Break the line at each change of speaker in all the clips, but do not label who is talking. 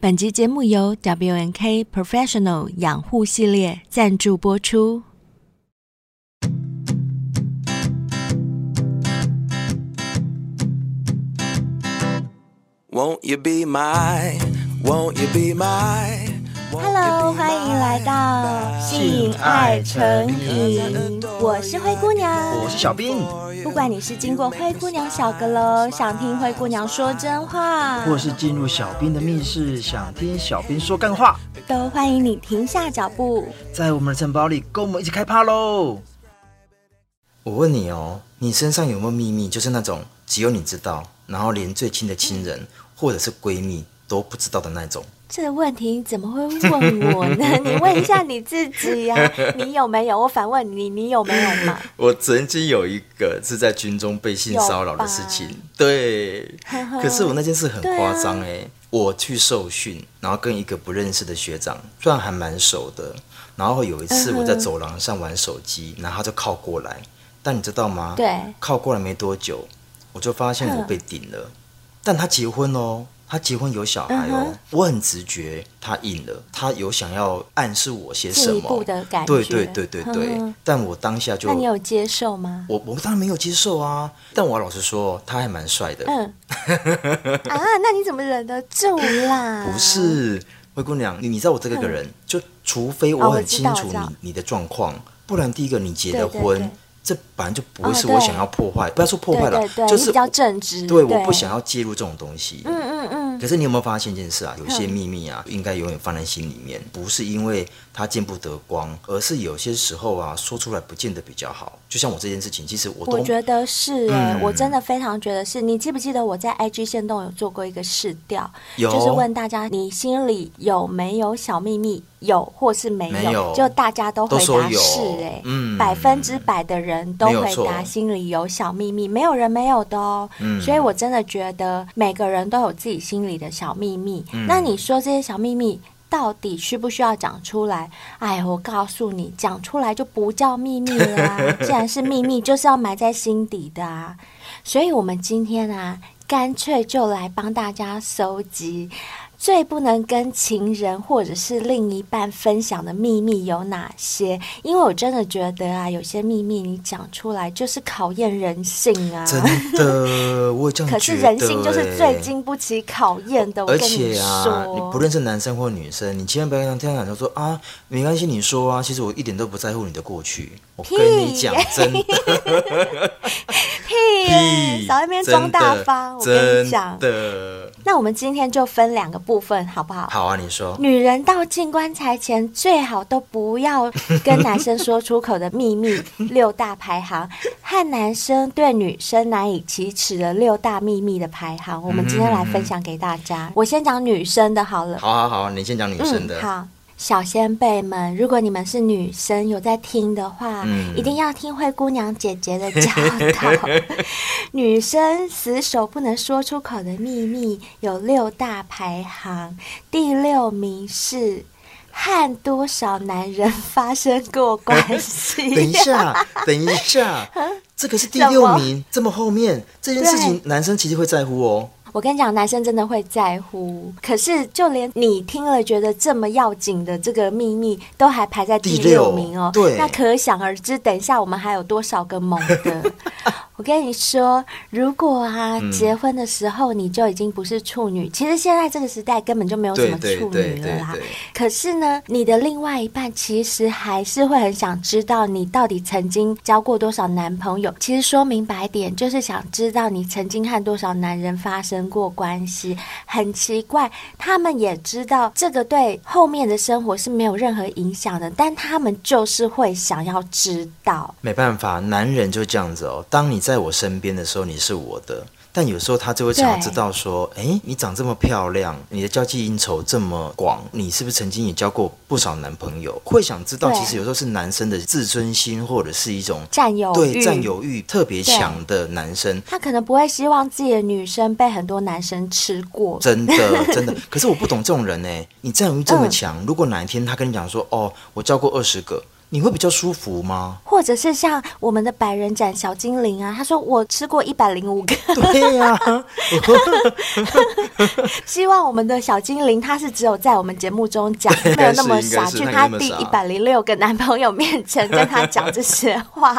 本集节目由 WNK Professional 养护系列赞助播出。
Won't you be my, won't you be my
Hello，欢迎来到性爱成瘾，我是灰姑娘，
我是小兵。
不管你是经过灰姑娘小阁楼，想听灰姑娘说真话，
或是进入小兵的密室，想听小兵说干话，
都欢迎你停下脚步，
在我们的城堡里跟我们一起开趴喽！
我问你哦，你身上有没有秘密？就是那种只有你知道，然后连最亲的亲人或者是闺蜜都不知道的那种。
这个问题你怎么会问我呢？你问一下你自己呀、啊，你有没有？我反问你，你有没有嘛？
我曾经有一个是在军中被性骚扰的事情，对。可是我那件事很夸张哎，啊、我去受训，然后跟一个不认识的学长，虽然还蛮熟的，然后有一次我在走廊上玩手机，然后他就靠过来，但你知道吗？
对，
靠过来没多久，我就发现我被顶了，但他结婚哦。他结婚有小孩哦，我很直觉他硬了，他有想要暗示我些什么？对对对对对。但我当下就……那
你有接受吗？
我我当然没有接受啊！但我老实说，他还蛮帅的。
嗯。啊，那你怎么忍得住啦？
不是，灰姑娘，你你知道我这个个人，就除非我很清楚你你的状况，不然第一个你结的婚。这本来就不会是我想要破坏，不要说破坏了，
对对对，
就是
比较正直。
对，我不想要介入这种东西。
嗯嗯嗯。
可是你有没有发现一件事啊？有些秘密啊，应该永远放在心里面，不是因为它见不得光，而是有些时候啊，说出来不见得比较好。就像我这件事情，其实我都
我觉得是哎，我真的非常觉得是。你记不记得我在 IG 线动有做过一个试调，就是问大家你心里有没有小秘密？有或是没有，没有就大家都回答是哎，嗯，百分之百的人都回答心里有小秘密，没有人没有的哦。嗯，所以我真的觉得每个人都有自己心里的小秘密。嗯，那你说这些小秘密到底需不需要讲出来？哎，我告诉你，讲出来就不叫秘密啦啊。既然是秘密，就是要埋在心底的啊。所以我们今天啊，干脆就来帮大家搜集。最不能跟情人或者是另一半分享的秘密有哪些？因为我真的觉得啊，有些秘密你讲出来就是考验人性啊！
真的，我这样觉得。可是
人性就是最经不起考验的。
而且啊，你不论是男生或女生，你千万不要跟他讲说啊，没关系，你说啊，其实我一点都不在乎你的过去。我跟你讲，真的，
屁，少在那边装大方。我跟你讲
的。
那我们今天就分两个部分，好不好？
好啊，你说。
女人到进棺材前，最好都不要跟男生说出口的秘密 六大排行，和男生对女生难以启齿的六大秘密的排行，我们今天来分享给大家。嗯、我先讲女生的好了。
好好好，你先讲女生的。
嗯、好。小先辈们，如果你们是女生有在听的话，嗯、一定要听灰姑娘姐姐的教导。女生死守不能说出口的秘密有六大排行，第六名是和多少男人发生过关系？
等一下，等一下，这个是第六名，么这么后面这件事情，男生其实会在乎哦。
我跟你讲，男生真的会在乎，可是就连你听了觉得这么要紧的这个秘密，都还排在第六名哦。
对，
那可想而知，等一下我们还有多少个猛的。我跟你说，如果啊，嗯、结婚的时候你就已经不是处女，其实现在这个时代根本就没有什么处女了啦。可是呢，你的另外一半其实还是会很想知道你到底曾经交过多少男朋友。其实说明白点，就是想知道你曾经和多少男人发生过关系。很奇怪，他们也知道这个对后面的生活是没有任何影响的，但他们就是会想要知道。
没办法，男人就这样子哦。当你在我身边的时候，你是我的。但有时候他就会想要知道说，哎对，你长这么漂亮，你的交际应酬这么广，你是不是曾经也交过不少男朋友？会想知道，其实有时候是男生的自尊心或者是一种
占有
对占有欲特别强的男生，
他可能不会希望自己的女生被很多男生吃过。
真的真的，可是我不懂这种人呢。你占有欲这么强，嗯、如果哪一天他跟你讲说，哦，我交过二十个。你会比较舒服吗？
或者是像我们的百人斩小精灵啊，他说我吃过一百零五个。
对呀、啊，
希望我们的小精灵他是只有在我们节目中讲，没有那么傻，去他第一百零六个男朋友面前跟他讲这些话。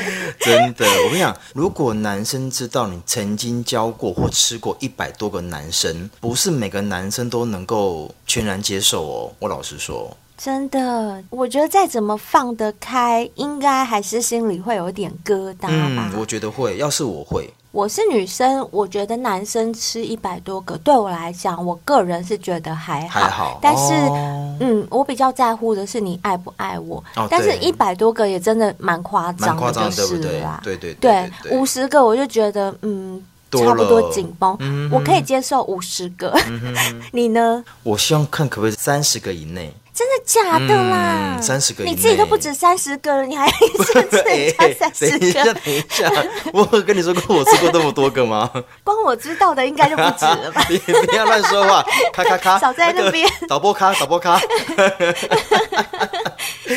真的，我跟你讲，如果男生知道你曾经交过或吃过一百多个男生，不是每个男生都能够全然接受哦。我老实说。
真的，我觉得再怎么放得开，应该还是心里会有点疙瘩吧。
嗯，我觉得会。要是我会，
我是女生，我觉得男生吃一百多个，对我来讲，我个人是觉得还好。
还好。
但是，哦、嗯，我比较在乎的是你爱不爱我。哦、但是一百多个也真的蛮夸张的，就是啦。
对对对。
对，五十个我就觉得，嗯，差不多紧绷。嗯，我可以接受五十个。嗯、你呢？
我希望看可不可以三十个以内。
真的假的啦？
三十个，
你自己都不止三十个了，你还一直吃人家三十个？
等一下，等一下，我有跟你说过我吃过那么多个吗？
光我知道的应该就不止了吧？
你不要乱说话，咔咔咔，
少在那边、
那个、导播咔，导播咔。
少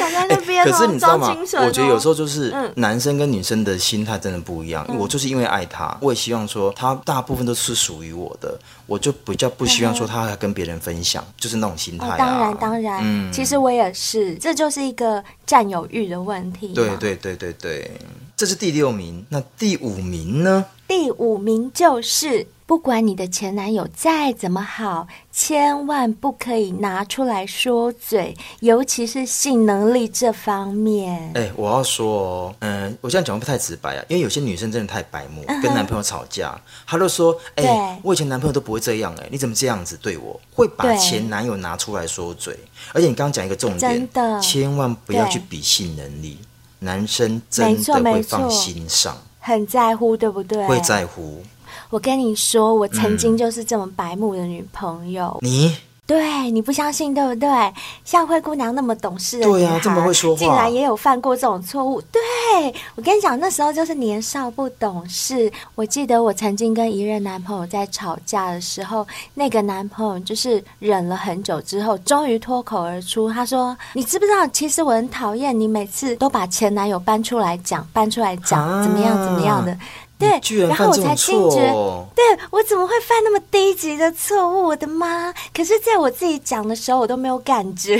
在那边、
欸，可是你知道吗？我觉得有时候就是男生跟女生的心态真的不一样。嗯、我就是因为爱他，我也希望说他大部分都是属于我的，我就比较不希望说他还跟别人分享，嗯、就是那种心态、啊哦。当
然，当然，嗯，其实我也是，这就是一个占有欲的问题。
对对对对对，这是第六名。那第五名呢？
第五名就是。不管你的前男友再怎么好，千万不可以拿出来说嘴，尤其是性能力这方面。
哎、欸，我要说哦，嗯，我这样讲不太直白啊，因为有些女生真的太白目，跟男朋友吵架，她就说：“哎、欸，我以前男朋友都不会这样、欸，哎，你怎么这样子对我？”会把前男友拿出来说嘴，而且你刚刚讲一个重点，真的，千万不要去比性能力，男生真的会放心上，
很在乎，对不对？
会在乎。
我跟你说，我曾经就是这么白目的女朋友。
嗯、你？
对，你不相信对不对？像灰姑娘那么懂事的女孩，
对呀、啊，这么会说话，
竟然也有犯过这种错误。对，我跟你讲，那时候就是年少不懂事。我记得我曾经跟一任男朋友在吵架的时候，那个男朋友就是忍了很久之后，终于脱口而出，他说：“你知不知道，其实我很讨厌你每次都把前男友搬出来讲，搬出来讲，啊、怎么样怎么样的。”对，然后我才惊觉，对，我怎么会犯那么低级的错误？我的妈！可是在我自己讲的时候，我都没有感觉，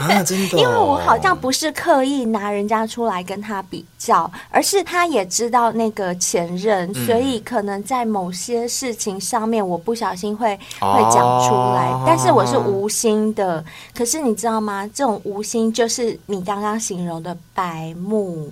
啊，真的哦，
因为我好像不是刻意拿人家出来跟他比较，而是他也知道那个前任，嗯，所以可能在某些事情上面，我不小心会会讲出来，哦，但是我是无心的。可是你知道吗？这种无心就是你刚刚形容的白目，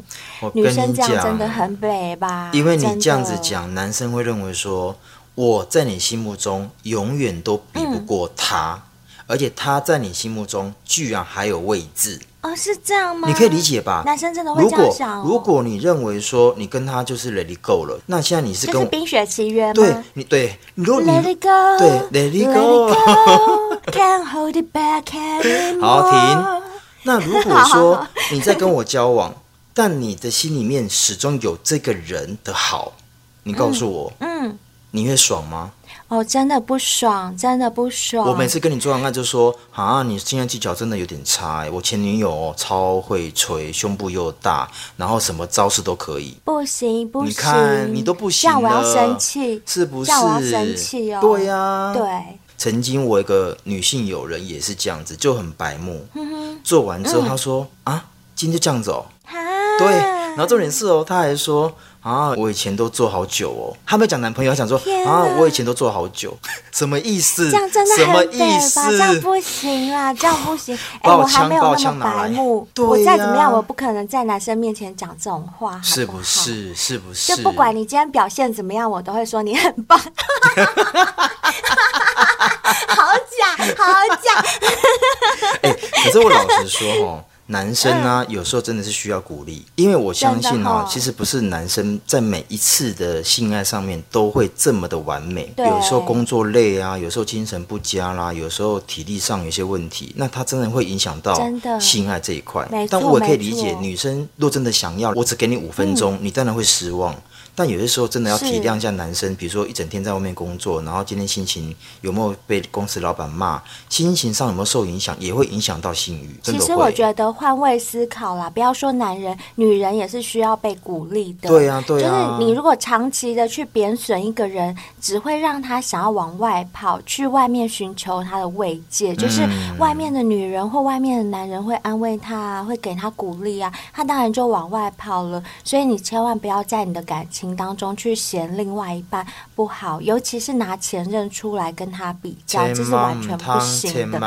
女生这样真的很北吧？
因为你这样。这样子讲，男生会认为说，我在你心目中永远都比不过他，嗯，而且他在你心目中居然还有位置。
哦，是这样吗？
你可以理解吧？
男生真的会这样想哦。
如果如果你认为说你跟他就是 let it go 了，那现在你是跟我
就是冰雪奇缘吗？
对，你对，你如果你
let it go，
对，let it go，can't
hold it back anymore。
好，停。那如果说你在跟我交往，但你的心里面始终有这个人的好。你告诉我，嗯，嗯，你会爽吗？
哦，真的不爽，真的不爽。
我每次跟你做完爱就说啊，你经验技巧真的有点差。我前女友哦，超会吹，胸部又大，然后什么招式都可以。
不行不行，
你看你都不行了，
这样我要生气，
是不是？
这样我要生气哦。
对呀、啊，
对。
曾经我一个女性友人也是这样子，就很白目。嗯、做完之后，她说、嗯、啊，今天就这样子哦。对，然后重点是哦，她还说。啊，我以前都做好久哦。他没有讲男朋友，他讲说啊，我以前都做好久，什么意思？
这样真的很？这样不行啦，这样不行。哎，我还没有那么白目，我再怎么样，我不可能在男生面前讲这种话，
是不是？是不是？
就不管你今天表现怎么样，我都会说你很棒。好假，好假。
哎，可是我老实说哦。男生呢、啊，有时候真的是需要鼓励，因为我相信啊，其实不是男生在每一次的性爱上面都会这么的完美。有时候工作累啊，有时候精神不佳啦，有时候体力上有些问题，那他真的会影响到性爱这一块。但我也可以理解，女生若真的想要，我只给你五分钟，你当然会失望。但有些时候真的要体谅一下男生，比如说一整天在外面工作，然后今天心情有没有被公司老板骂，心情上有没有受影响，也会影响到性欲。
其实我觉得。换位思考啦，不要说男人，女人也是需要被鼓励的。
对、啊，对、
啊。就是你如果长期的去贬损一个人，只会让他想要往外跑，去外面寻求他的慰藉。就是外面的女人或外面的男人会安慰他，会给他鼓励啊，他当然就往外跑了。所以你千万不要在你的感情当中去嫌另外一半不好，尤其是拿前任出来跟他比较，这是完全不行的。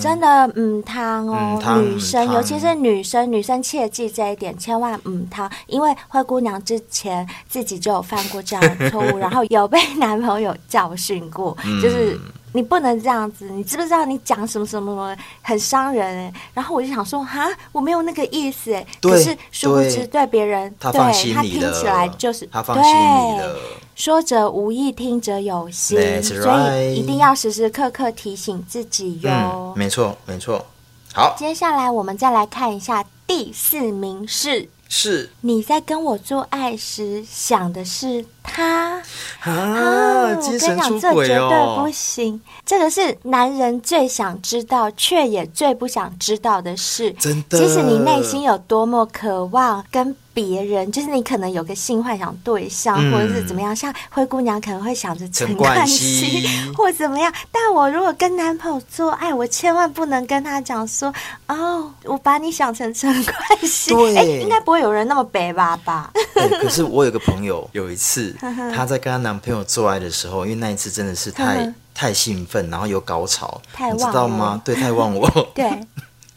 真的，嗯，汤哦，女生，尤其是女生，女生切记这一点，千万嗯，汤，因为灰姑娘之前自己就有犯过这样的错误，然后有被男朋友教训过，就是。你不能这样子，你知不知道你讲什么什么什么很伤人哎？然后我就想说，哈，我没有那个意思哎。可是殊不知对别人，对他听起来就是
他放心里了。
对，说者无意，听者有心，right. 所以一定要时时刻刻提醒自己哟。
嗯，没错，没错。好，
接下来我们再来看一下第四名是。
是
你在跟我做爱时想的是他
啊？啊
我跟你讲，这绝对不行。这个是男人最想知道，却也最不想知道的事。
真的，
即使你内心有多么渴望跟。别人就是你，可能有个性幻想对象，嗯、或者是怎么样，像灰姑娘可能会想着陈冠希，或怎么样。但我如果跟男朋友做爱，我千万不能跟他讲说：“哦，我把你想成陈冠希。”哎，应该不会有人那么白吧吧？
可是我有个朋友，有一次她在跟她男朋友做爱的时候，因为那一次真的是太太兴奋，然后有高潮，你知道吗？对，太忘我。对，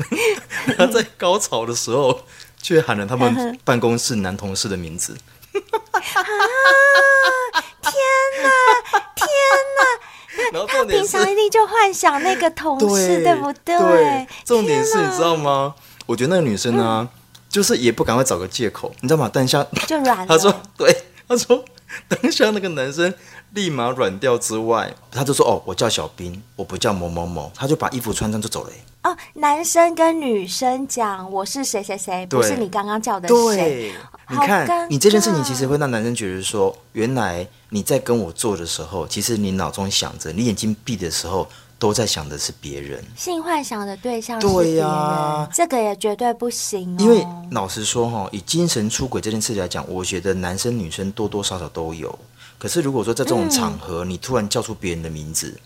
她在高潮的时候。却喊了他们办公室男同事的名字。
啊！天哪！天哪！然后他平常一定就幻想那个同事，对，对不对？对。
重点是，你知道吗？我觉得那个女生呢、啊嗯，就是也不赶快找个借口，你知道吗？等一下就软。他说：“对，他说等一下那个男生立马软掉之外，他就说：‘哦，我叫小兵，我不叫某某某。’他就把衣服穿上就走了。”
哦，男生跟女生讲我是谁谁谁，不是你刚刚叫的谁。
对，你看，你这件事情其实会让男生觉得说，原来你在跟我做的时候，其实你脑中想着，你眼睛闭的时候都在想的是别人，
性幻想的对象是别人。对呀、啊，这个也绝对不行、哦。
因为老实说哈，以精神出轨这件事来讲，我觉得男生女生多多少少都有。可是如果说在这种场合，嗯、你突然叫出别人的名字。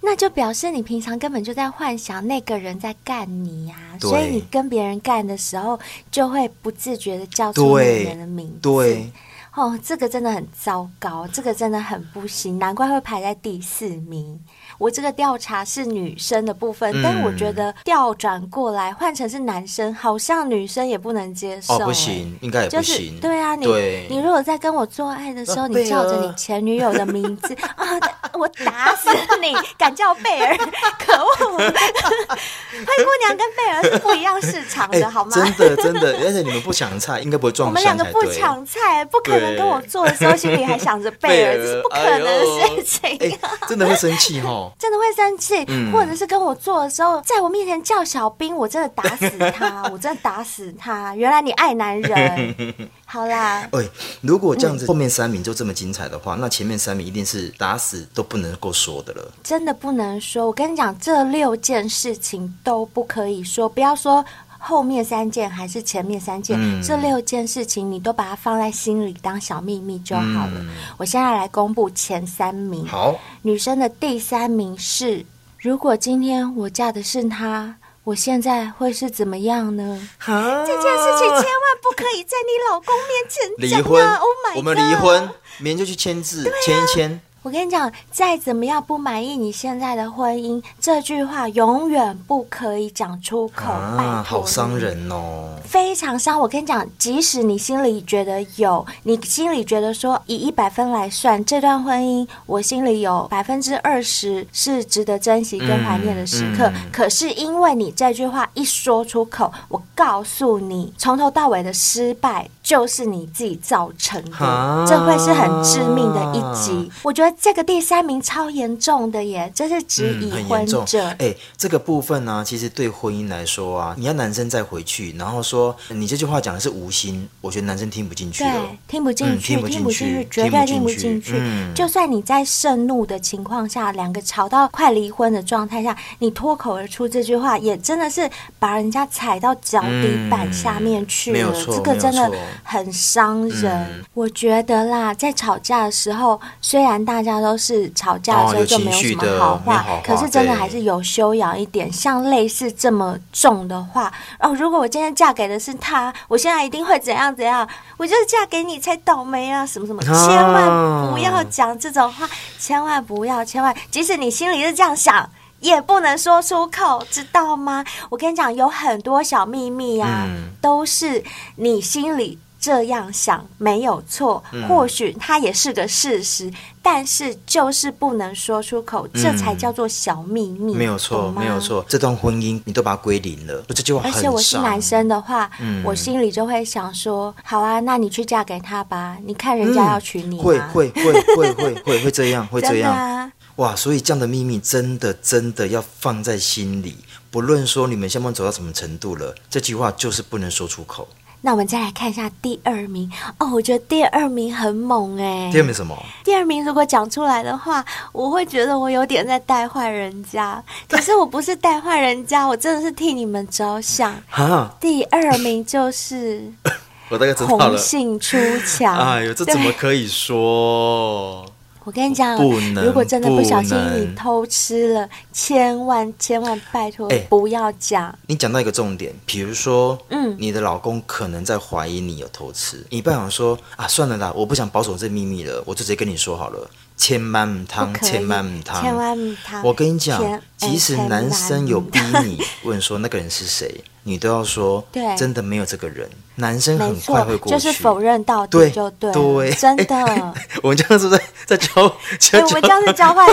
那就表示你平常根本就在幻想那个人在干你呀、啊，所以你跟别人干的时候，就会不自觉的叫出那个人的名字。
对，
哦，这个真的很糟糕，这个真的很不行，难怪会排在第四名。我这个调查是女生的部分，嗯、但我觉得调转过来换成是男生，好像女生也不能接受、欸。
哦，不行，应该也不行。
就是、对啊，你你如果在跟我做爱的时候，你叫着你前女友的名字啊，我打死你！敢叫贝尔，可恶！灰姑娘跟贝尔是不一样市场的，欸、好吗？
真的真的，而且你们不抢菜，应该不会撞。我
们两个不抢菜，不可能跟我做的时候心里还想着贝尔，这是不可能的事情。
真的会生气哈。
真的会生气、嗯，或者是跟我做的时候，在我面前叫小兵，我真的打死他，我真的打死他。原来你爱男人，好啦。
哎，如果这样子，后面三名就这么精彩的话，那前面三名一定是打死都不能够说的了。
真的不能说，我跟你讲，这六件事情都不可以说，不要说。后面三件还是前面三件，嗯，这六件事情你都把它放在心里当小秘密就好了。嗯，我现在来公布前三名。
好，
女生的第三名是：如果今天我嫁的是他，我现在会是怎么样呢？这件事情千万不可以在你老公面前讲啊！
离婚
，Oh my God，
我们离婚，明天就去签字，签一签。
我跟你讲，再怎么样不满意你现在的婚姻，这句话永远不可以讲出口。
啊，好伤人哦，
非常伤。我跟你讲，即使你心里觉得有，你心里觉得说以一百分来算，这段婚姻我心里有百分之二十是值得珍惜跟怀念的时刻。嗯嗯。可是因为你这句话一说出口，我告诉你，从头到尾的失败就是你自己造成的，这会是很致命的一击。我觉得。这个第三名超严重的耶，这是指已婚者。
哎、嗯欸，这个部分呢、啊，其实对婚姻来说啊，你要男生再回去，然后说你这句话讲的是无心，我觉得男生听不进去。
对，听不进去，嗯、听不进去，绝对听不进去。嗯、就算你在盛怒的情况下，两个吵到快离婚的状态下，你脱口而出这句话，也真的是把人家踩到脚底板下面去了。嗯、这个真的很伤人。嗯、我觉得啦，在吵架的时候，虽然大家都是吵架的时候就没有什么好话，可是真的还是有修养一点。像类似这么重的话，哦，如果我今天嫁给的是他，我现在一定会怎样怎样？我就是嫁给你才倒霉啊！什么什么，千万不要讲这种话，千万不要，千万，即使你心里是这样想，也不能说出口，知道吗？我跟你讲，有很多小秘密啊，嗯、都是你心里。这样想没有错，或许它也是个事实，嗯、但是就是不能说出口，嗯、这才叫做小秘密。没有错，没有错。这段婚姻你都把它归零了，这句话。而且我是男生的话，嗯、我心里就会想说：好啊，那你去嫁给他吧，你看人家要娶你、嗯。会会会会会会会这样，会 这样。啊、哇，所以这样的秘密真的真的要放在心里，不论说你们相伴走到什么程度了，这句话就是不能说出口。那我们再来看一下第二名哦，我觉得第二名很猛哎。第二名什么？第二名如果讲出来的话，我会觉得我有点在带坏人家。可是我不是带坏人家，我真的是替你们着想。哈第二名就是 我大概知道了，红杏出墙。哎呦，这怎么可以说？我跟你讲，如果真的不小心你偷吃了，千万千万拜托不要讲。你讲到一个重点，比如说，嗯，你的老公可能在怀疑你有偷吃，你不想说啊，算了啦，我不想保守这秘密了，我就直接跟你说好了。千万唔汤，千万唔汤，千万母汤。我跟你讲，即使男生有逼你问说那个人是谁，你都要说，对，真的没有这个人。男生很快会过去，就是否认到底就对，对，真的。我们这样是不 是在教？我们这样是教坏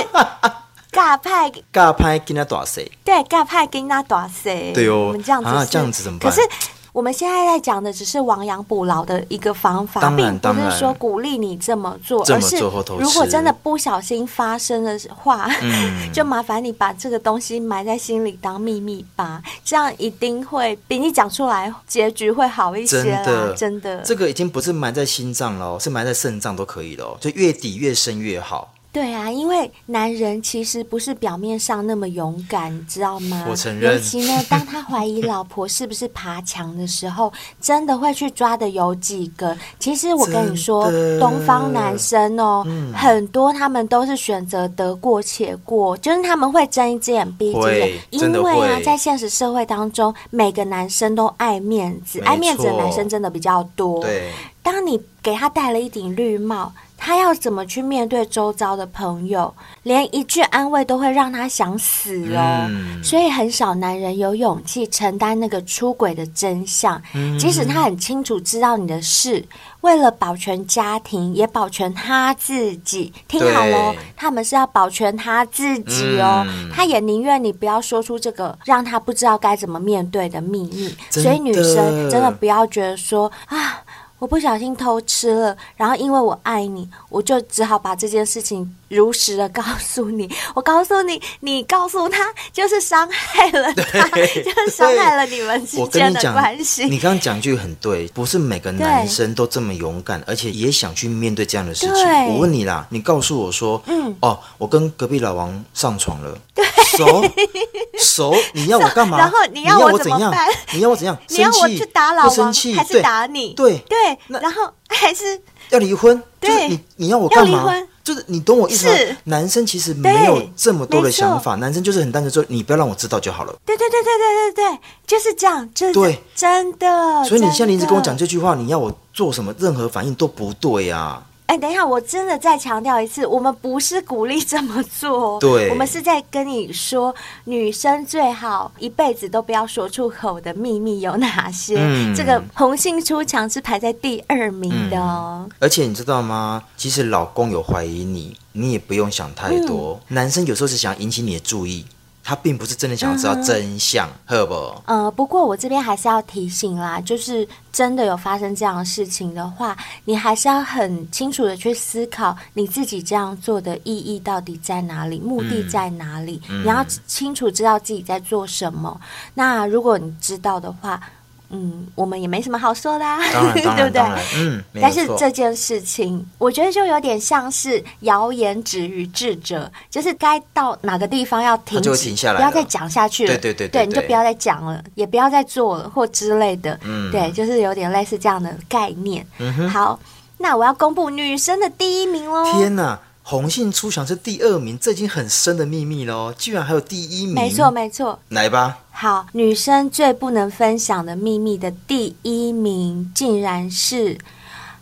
尬派，尬派跟他打谁？对，尬派跟他打谁？对哦，我们这样子啊，这样子怎么办？可是。我们现在在讲的只是亡羊补牢的一个方法，并不是说鼓励你这么做，而是如果真的不小心发生的话，嗯、就麻烦你把这个东西埋在心里当秘密吧，这样一定会比你讲出来结局会好一些。真的，真的，这个已经不是埋在心脏了，是埋在肾脏都可以了，就越底越深越好。对啊，因为男人其实不是表面上那么勇敢，你知道吗？我承认。尤其呢，当他怀疑老婆是不是爬墙的时候，真的会去抓的有几个。其实我跟你说，的东方男生哦，嗯、很多他们都是选择得过且过，就是他们会睁一只眼闭一只眼，因为啊，在现实社会当中，每个男生都爱面子，错爱面子的男生真的比较多。对，当你给他戴了一顶绿帽。他要怎么去面对周遭的朋友？连一句安慰都会让他想死哦。嗯、所以很少男人有勇气承担那个出轨的真相，嗯、即使他很清楚知道你的事，为了保全家庭，也保全他自己。听好喽，他们是要保全他自己哦。嗯、他也宁愿你不要说出这个让他不知道该怎么面对的秘密。所以女生真的不要觉得说啊。我不小心偷吃了，然后因为我爱你，我就只好把这件事情如实的告诉你。我告诉你，你告诉他，就是伤害了他，对 就是伤害了你们之间的关系。你刚刚讲句很对，不是每个男生都这么勇敢，而且也想去面对这样的事情。我问你啦，你告诉我说，嗯，哦，我跟隔壁老王上床了。对熟熟，你要我干嘛？然后你要我怎样？你要我怎样？你要我去打老王，还是打你？对对，然后还是要离婚？对，你你要我干嘛？就是你懂我意思吗？男生其实没有这么多的想法，男生就是很单纯说，你不要让我知道就好了。对对对对对对对，就是这样，就是对，真的。所以你现在一直跟我讲这句话，你要我做什么，任何反应都不对呀。哎，等一下，我真的再强调一次，我们不是鼓励这么做，对，我们是在跟你说，女生最好一辈子都不要说出口的秘密有哪些。嗯，这个红杏出墙是排在第二名的哦。而且你知道吗？即使老公有怀疑你，你也不用想太多。嗯，男生有时候是想引起你的注意。
他并不是真的想要知道真相，赫、嗯、不？
呃，不过我这边还是要提醒啦，就是真的有发生这样的事情的话，你还是要很清楚的去思考你自己这样做的意义到底在哪里，目的在哪里，嗯、你要清楚知道自己在做什么。嗯、那如果你知道的话。嗯，我们也没什么好说的，啊，对不对？
嗯，
但是这件事情，我觉得就有点像是谣言止于智者，就是该到哪个地方要停止，
就停下来，
不要再讲下去了。
对对对，对，对，
你就不要再讲了，也不要再做了或之类的。嗯，对，就是有点类似这样的概念。嗯哼，好，那我要公布女生的第一名喽！
天哪！红杏出墙是第二名，这已经很深的秘密喽，居然还有第一名。
没错，没错。
来吧。
好，女生最不能分享的秘密的第一名，竟然是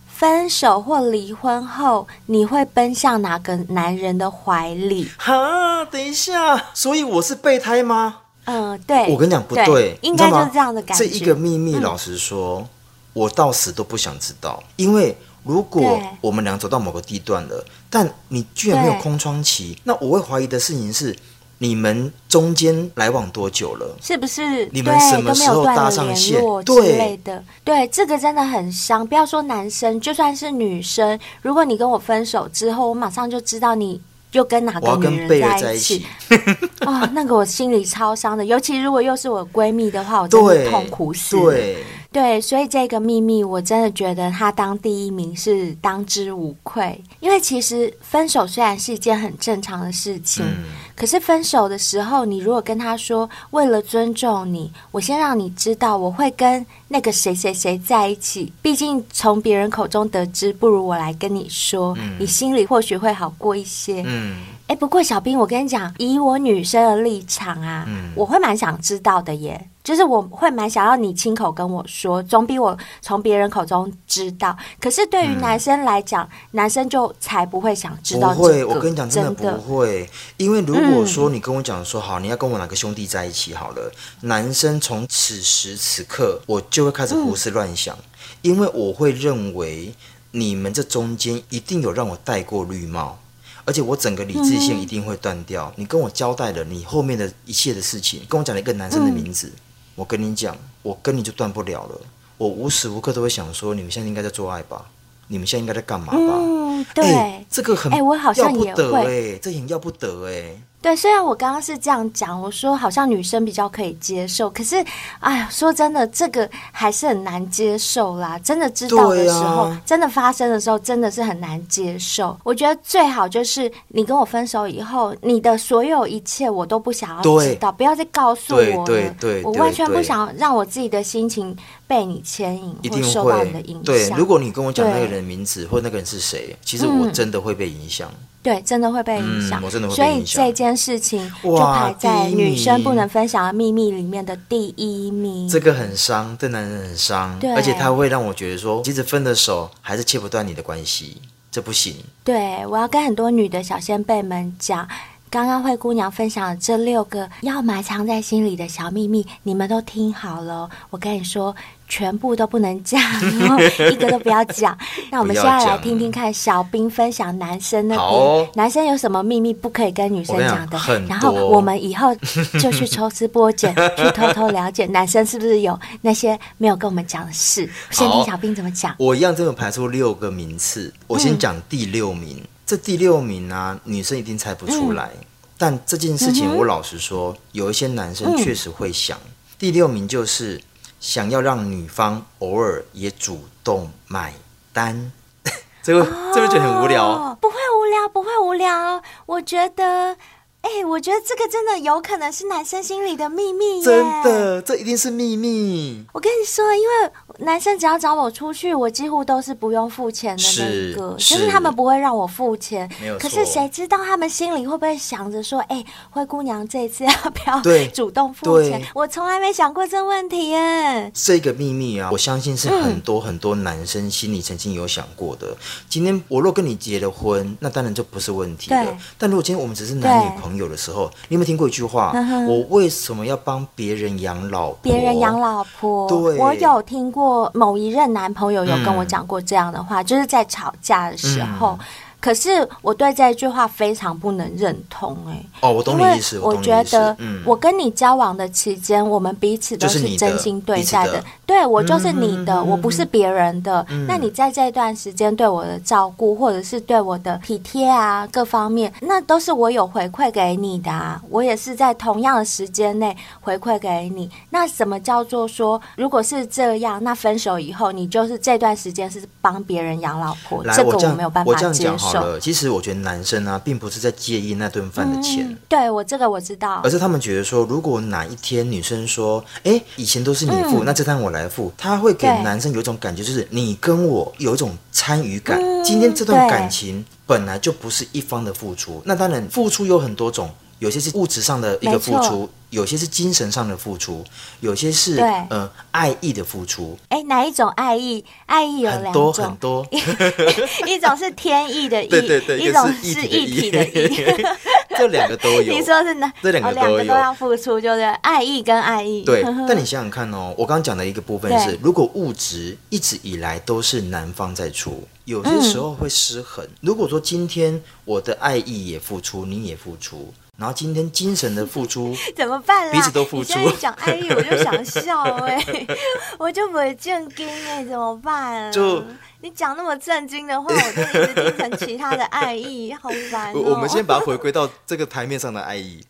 分手或离婚后，你会奔向哪个男人的怀里？
哈，等一下，所以我是备胎吗？
嗯、呃，对。
我跟你讲，不对，
对应该就是这样的感觉。
这一个秘密，老实说，嗯、我到死都不想知道，因为。如果我们俩走到某个地段了，但你居然没有空窗期，那我会怀疑的事情是，你们中间来往多久了？
是不是？
你们什么时候搭上线？
之类的，对，这个真的很伤。不要说男生，就算是女生，如果你跟我分手之后，我马上就知道你又跟哪个女人在一起，啊、哦，那个我心里超伤的。尤其如果又是我闺蜜的话，我真的痛苦死了。
对。
对，所以这个秘密我真的觉得他当第一名是当之无愧。因为其实分手虽然是一件很正常的事情，嗯、可是分手的时候，你如果跟他说，为了尊重你，我先让你知道我会跟那个谁谁谁在一起。毕竟从别人口中得知，不如我来跟你说，嗯、你心里或许会好过一些。嗯，哎，不过小兵，我跟你讲，以我女生的立场啊，嗯、我会蛮想知道的耶。就是我会蛮想要你亲口跟我说，总比我从别人口中知道。可是对于男生来讲，嗯、男生就才不会想知道、这个。
不会，我跟你讲，真的不会。因为如果说你跟我讲说好，你要跟我哪个兄弟在一起好了，男生从此时此刻我就会开始胡思乱想，嗯、因为我会认为你们这中间一定有让我戴过绿帽，而且我整个理智线一定会断掉。嗯、你跟我交代了你后面的一切的事情，跟我讲了一个男生的名字。嗯我跟你讲，我跟你就断不了了。我无时无刻都会想说，你们现在应该在做爱吧？你们现在应该在干嘛吧？
嗯，对，
欸、这个很，
哎、欸，我好像也会，
哎，这很要不得，哎。
对，虽然我刚刚是这样讲，我说好像女生比较可以接受，可是，哎呀，说真的，这个还是很难接受啦。真的知道的时候，啊、真的发生的时候，真的是很难接受。我觉得最好就是你跟我分手以后，你的所有一切我都不想要知道，不要再告诉我了。
对对对，
我完全不想让我自己的心情被你牵引，或受到你的影响。
对，如果你跟我讲那个人的名字或那个人是谁，其实我真的会被影响。嗯
对，真的会被影响，
嗯、我真的会被影响。
所以这件事情就排在女生不能分享的秘密里面的第一名。
这个很伤，对男人很伤，对而且他会让我觉得说，即使分了手，还是切不断你的关系，这不行。
对，我要跟很多女的小先辈们讲，刚刚灰姑娘分享的这六个要埋藏在心里的小秘密，你们都听好了。我跟你说。全部都不能讲，一个都不要讲。那我们现在来听听看，小兵分享男生那边，哦、男生有什么秘密不可以跟女生讲的？然后我们以后就去抽丝剥茧，去偷偷了解男生是不是有那些没有跟我们讲的事。先听小兵怎么讲。
我一样这么排出六个名次，我先讲第六名。嗯、这第六名啊，女生一定猜不出来。嗯、但这件事情，我老实说，有一些男生确实会想。嗯、第六名就是。想要让女方偶尔也主动买单，这个这个觉得很无聊。
不会无聊，不会无聊。我觉得。哎、欸，我觉得这个真的有可能是男生心里的秘密耶！
真的，这一定是秘密。
我跟你说，因为男生只要找我出去，我几乎都是不用付钱的那个，是就是他们不会让我付钱。没有错。可是谁知道他们心里会不会想着说：“哎、欸，灰姑娘这一次要不要主动付钱？”我从来没想过这问题耶。
这个秘密啊，我相信是很多很多男生心里曾经有想过的。嗯、今天我若跟你结了婚，那当然就不是问题了。但如果今天我们只是男女朋友，朋友的时候，你有没有听过一句话？我为什么要帮别人养老婆？
别人养老婆，对，我有听过某一任男朋友有跟我讲过这样的话，嗯、就是在吵架的时候。嗯可是我对这一句话非常不能认同哎、欸。
哦，我懂你意思。
我觉得，我跟你交往的期间，我们彼此都是真心对待的。的对，我就是你的，嗯、我不是别人的。嗯、那你在这段时间对我的照顾，或者是对我的体贴啊，各方面，那都是我有回馈给你的啊。我也是在同样的时间内回馈给你。那什么叫做说，如果是这样，那分手以后，你就是这段时间是帮别人养老婆？这个
我
没有办法接受。
好了，其实我觉得男生啊，并不是在介意那顿饭的钱。
嗯、对我这个我知道，
而是他们觉得说，如果哪一天女生说，哎，以前都是你付，嗯、那这单我来付，他会给男生有一种感觉，就是你跟我有一种参与感。嗯、今天这段感情本来就不是一方的付出，那当然付出有很多种。有些是物质上的一个付出，有些是精神上的付出，有些是对呃爱意的付出。
哎，哪一种爱意？爱意有两种，
很多，很多
一种是天意的意，对对对，一种是一体的意。
这两个都有。
你说是哪？
这两个都
要付出，就是爱意跟爱意。
对，但你想想看哦，我刚刚讲的一个部分是，如果物质一直以来都是男方在出，有些时候会失衡。嗯、如果说今天我的爱意也付出，你也付出。然后今天精神的付出
怎么办啦？
彼此都付出。你
讲爱意，我就想笑哎、欸，我就不会震惊哎，怎么办？
就
你讲那么震惊的话，我就一直听成其他的爱意，好烦、哦。
我们先把它回归到这个台面上的爱意。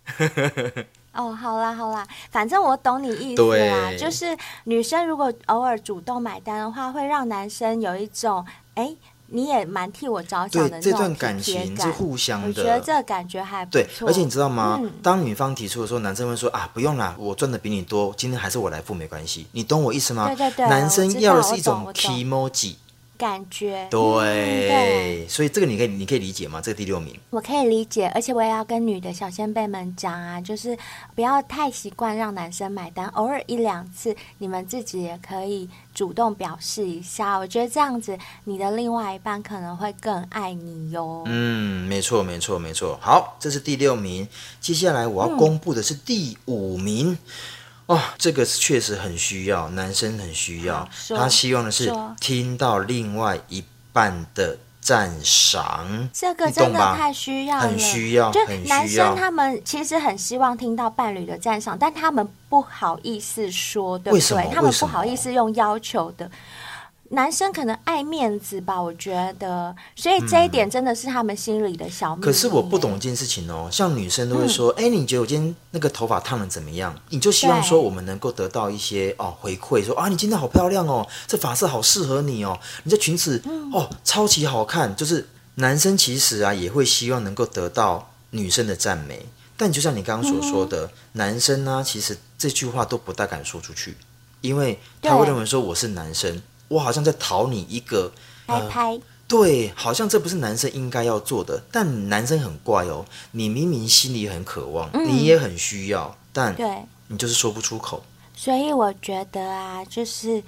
哦，好啦好啦，反正我懂你意思啦，对就是女生如果偶尔主动买单的话，会让男生有一种哎。你也蛮替我着想的，
对，这段感情是互相的，我
觉得这感觉还不错。
对，而且你知道吗？嗯、当女方提出的时候，男生会说啊，不用啦，我赚的比你多，今天还是我来付，没关系。你懂我意思吗？
对对对，
男生要的是一种 kimoji。
感觉
对，嗯、对，所以这个你可以你可以理解吗？这个第六名，
我可以理解，而且我也要跟女的小先辈们讲啊，就是不要太习惯让男生买单，偶尔一两次，你们自己也可以主动表示一下。我觉得这样子，你的另外一半可能会更爱你哟。
嗯，没错，没错，没错。好，这是第六名，接下来我要公布的是第五名。嗯哦，这个确实很需要，男生很需要，他希望的是听到另外一半的赞赏，
这个真的太需要了，
很需要，
就男生他们其实很希望听到伴侣的赞赏，但他们不好意思说，对不对？他们不好意思用要求的。男生可能爱面子吧，我觉得，所以这一点真的是他们心里的小秘密。
可是我不懂一件事情哦，像女生都会说：“哎、嗯，你觉得我今天那个头发烫的怎么样？”你就希望说我们能够得到一些哦回馈，说啊，你今天好漂亮哦，这发色好适合你哦，你这裙子哦超级好看。就是男生其实啊也会希望能够得到女生的赞美，但就像你刚刚所说的，嗯、男生呢、啊、其实这句话都不大敢说出去，因为他会认为说我是男生。我好像在讨你一个
拍拍、呃，
对，好像这不是男生应该要做的。但男生很怪哦，你明明心里很渴望，嗯、你也很需要，但对，你就是说不出口。
所以我觉得啊，就是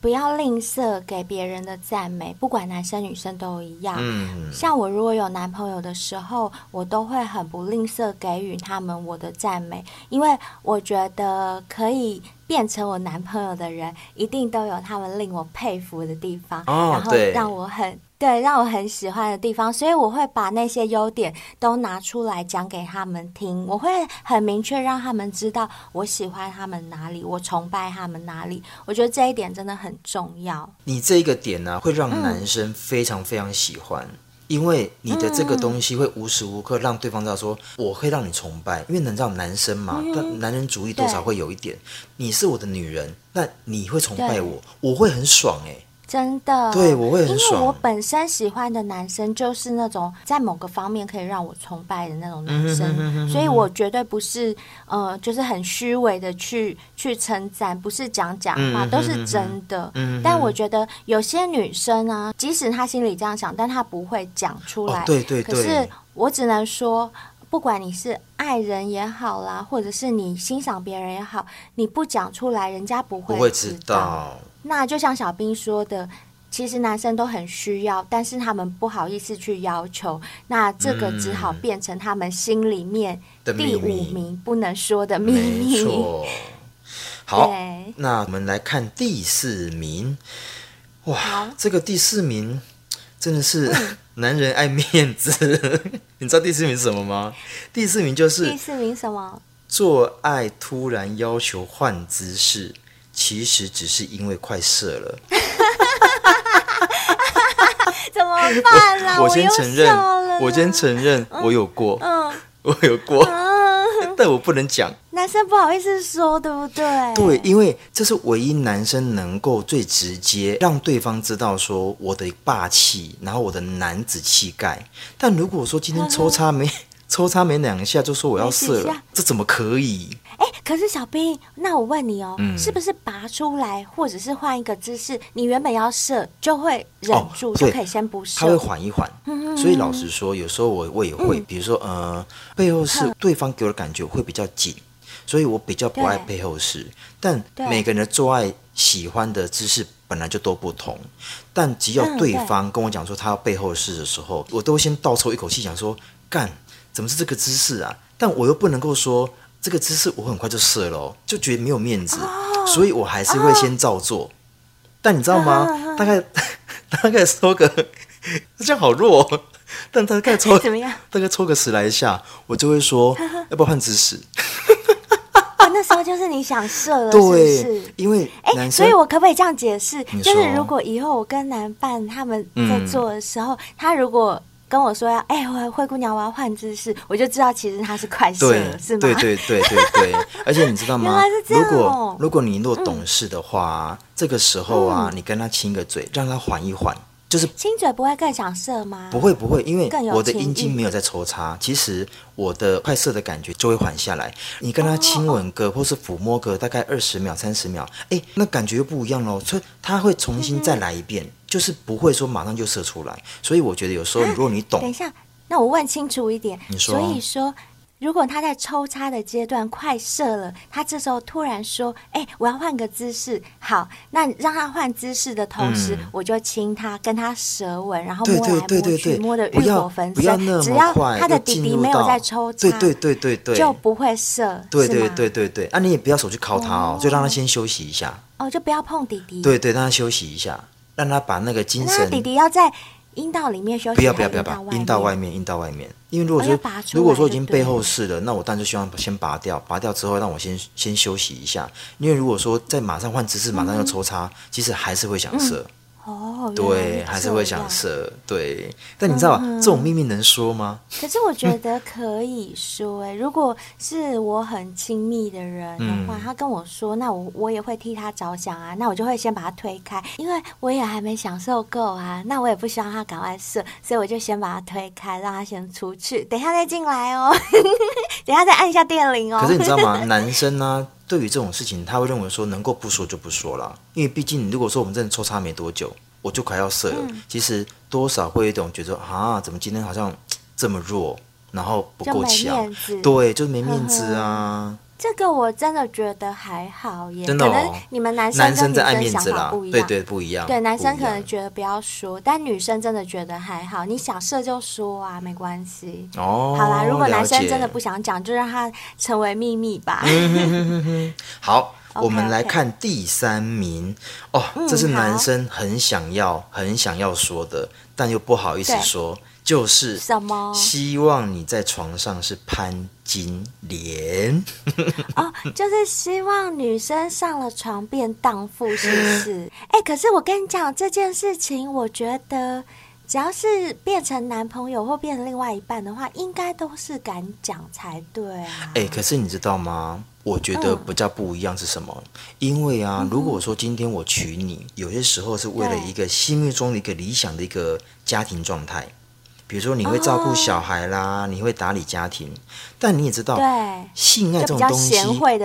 不要吝啬给别人的赞美，不管男生女生都一样。嗯，像我如果有男朋友的时候，我都会很不吝啬给予他们我的赞美，因为我觉得可以。变成我男朋友的人，一定都有他们令我佩服的地方，哦、然后让我很对，对，让我很喜欢的地方，所以我会把那些优点都拿出来讲给他们听。我会很明确让他们知道我喜欢他们哪里，我崇拜他们哪里。我觉得这一点真的很重要。
你这个点呢、啊，会让男生非常非常喜欢。嗯因为你的这个东西会无时无刻让对方知道说，我会让你崇拜。因为能知道男生嘛，但男人主义多少会有一点。你是我的女人，那你会崇拜我，我会很爽哎。
真的，
对，我会很爽。
因为我本身喜欢的男生就是那种在某个方面可以让我崇拜的那种男生，所以我绝对不是呃，就是很虚伪的去去称赞，不是讲假话，都是真的。但我觉得有些女生啊，即使她心里这样想，但她不会讲出来。
对对对。
可是我只能说，不管你是爱人也好啦，或者是你欣赏别人也好，你不讲出来，人家不会
不会知道。
那就像小兵说的，其实男生都很需要，但是他们不好意思去要求，那这个只好变成他们心里面第五名不能说的秘密。
没错。好，那我们来看第四名。哇，这个第四名。真的是 男人爱面子。你知道第四名是什么吗？第四名就是
第四名什么？
做爱突然要求换姿势，其实只是因为快射了。
怎么办啦？
我，我先承认，我，我先承认我有过，嗯，我有过。嗯 但我不能讲，
男生不好意思说，对不对？
对，因为这是唯一男生能够最直接让对方知道说我的霸气，然后我的男子气概。但如果说今天抽插没抽插没两下就说我要射了，这怎么可以？
哎，可是小兵，那我问你哦，嗯、是不是拔出来或者是换一个姿势，你原本要射就会忍住，哦、就可以先不射？
他会缓一缓。嗯、所以老实说，有时候我我也会，嗯、比如说呃，背后是对方给我的感觉会比较紧，所以我比较不爱背后式。但每个人的做爱喜欢的姿势本来就都不同，但只要对方跟我讲说他要背后式的时候，我都先倒抽一口气，想说干，怎么是这个姿势啊？但我又不能够说。这个姿势我很快就射了，就觉得没有面子，哦、所以我还是会先照做。哦、但你知道吗？啊、大概 大概抽个这样好弱，但大概抽怎么样？大概抽个十来下，我就会说呵呵 要不要换姿势？
那时候就是你想射了，是不是？
对，因为哎，
所以我可不可以这样解释？就是如果以后我跟男伴他们在做的时候，嗯、他如果。跟我说要哎、欸，灰姑娘，我要换姿势，我就知道其实她是快射，是吗？
对对对对对，而且你知道吗？哦、如果如果你若懂事的话，嗯、这个时候啊，你跟她亲个嘴，让她缓一缓。就是
亲嘴不会更想射吗？
不会不会，因为我的阴茎没有在抽插，其实我的快射的感觉就会缓下来。你跟她亲吻个或是抚摸个大概二十秒、三十秒，哎，那感觉又不一样喽。所以她会重新再来一遍，就是不会说马上就射出来。所以我觉得有时候如果你懂，
等一下，那我问清楚一点，你说，所以说。如果他在抽插的阶段快射了，他这时候突然说：“哎、欸，我要换个姿势。”好，那让他换姿势的同时，嗯、我就亲他，跟他舌吻，然后摸来摸去，摸的欲火焚身。只要他的弟弟没有在抽插，
对对对对对，
就不会射。
对对对对对，啊，你也不要手去敲他哦，就让他先休息一下。
哦，就不要碰弟弟。
对对，让他休息一下，让他把那个精神。
那弟弟要在。阴道里面休息，
不要不要不要，阴道外面，阴道外面。因为如果说如果说已经背后式了，那我当然就希望先拔掉，拔掉之后让我先先休息一下。因为如果说再马上换姿势，马上要抽插，其实还是会想射。哦，对，还是会想射，对。但你知道这种秘密能说吗？
可是我觉得可以说，哎，如果是我很亲密的人的话，他跟我说，那我我也会替他着想啊，那我就会先把他推开，因为我也还没享受够啊，那我也不希望他赶快射，所以我就先把他推开，让他先出去，等一下再进来哦，等一下再按一下电铃哦。
可是你知道吗？男生呢？对于这种事情，他会认为说能够不说就不说了，因为毕竟如果说我们真的抽插没多久，我就快要射了，嗯、其实多少会有一种觉得啊，怎么今天好像这么弱，然后不够强，对，就是没面子啊。呵呵
这个我真的觉得还好耶，
真的哦、
可能你们男生跟女生想法不一样，
对对不一样。
对，男生可能觉得不要说，但女生真的觉得还好，你想射就说啊，没关系。哦，好啦，如果男生真的不想讲，就让他成为秘密吧。
好，我们来看第三名哦，这是男生很想要、很想要说的，但又不好意思说。就是什么？希望你在床上是潘金莲
哦，就是希望女生上了床变荡妇，是不是？哎、欸，可是我跟你讲这件事情，我觉得只要是变成男朋友或变成另外一半的话，应该都是敢讲才对啊。
哎、欸，可是你知道吗？我觉得比较不一样是什么？嗯、因为啊，如果说今天我娶你，有些时候是为了一个心目中的一个理想的一个家庭状态。比如说你会照顾小孩啦，哦、你会打理家庭，但你也知道，对性爱这种东西，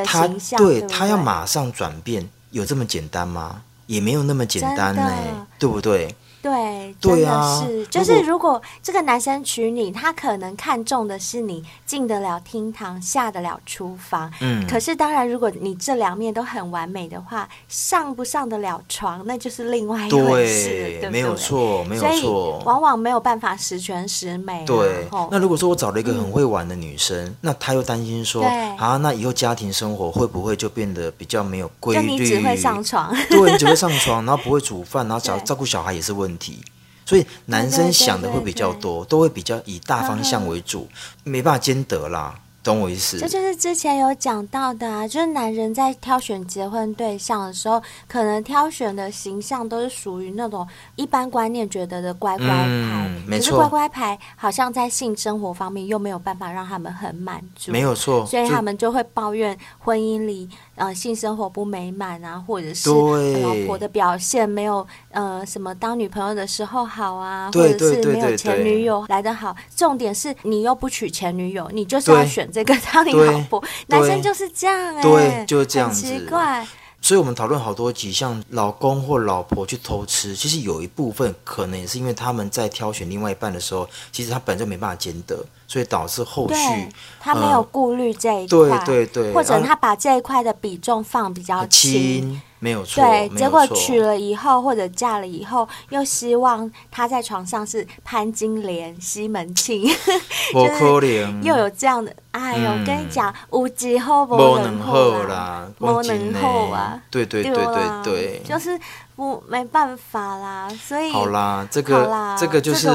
它对它要马上转变，有这么简单吗？也没有那么简单呢，欸对不对？
对，对啊，是就是如果这个男生娶你，他可能看中的是你进得了厅堂，下得了厨房。嗯，可是当然，如果你这两面都很完美的话，上不上得了床，那就是另外一回事，对，对对没有错，没有错，往往没有办法十全十美啊。
对，那如果说我找了一个很会玩的女生，嗯，那她又担心说，对啊，那以后家庭生活会不会就变得比较没有规律？
就你只会上床，
对，你只会上床，然后不会煮饭，然后 照照顾小孩也是问题。问题，所以男生想的会比较多，都会比较以大方向为主，没办法兼得啦。懂我意思？
这就是之前有讲到的啊，就是男人在挑选结婚对象的时候，可能挑选的形象都是属于那种一般观念觉得的乖乖牌，
嗯、没错。
可是乖乖牌好像在性生活方面又没有办法让他们很满足，
没有错，
所以他们就会抱怨婚姻里呃性生活不美满啊，或者是老婆的表现没有呃什么当女朋友的时候好啊，或者是没有前女友来的好。重点是你又不娶前女友，你就是要选。这个 当你老婆，男生就是这样哎，
对，就是这样很，
奇怪。
所以我们讨论好多集，像老公或老婆去偷吃，其实有一部分可能也是因为他们在挑选另外一半的时候，其实他本身没办法兼得，所以导致后续
他没有顾虑这一块，
对对对，
或者他把这一块的比重放比较轻。
没有错，对，
结果娶了以后或者嫁了以后，又希望他在床上是潘金莲、西门庆，就是又有这样的。哎呦，嗯、跟你讲，无极后不能后啦，不能后啊，
对对对对对，对，
就是不没办法啦，所以
好啦，这个这个就是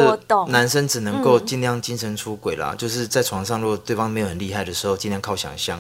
男生只能够尽量精神出轨啦，嗯、就是在床上，如果对方没有很厉害的时候，尽量靠想象。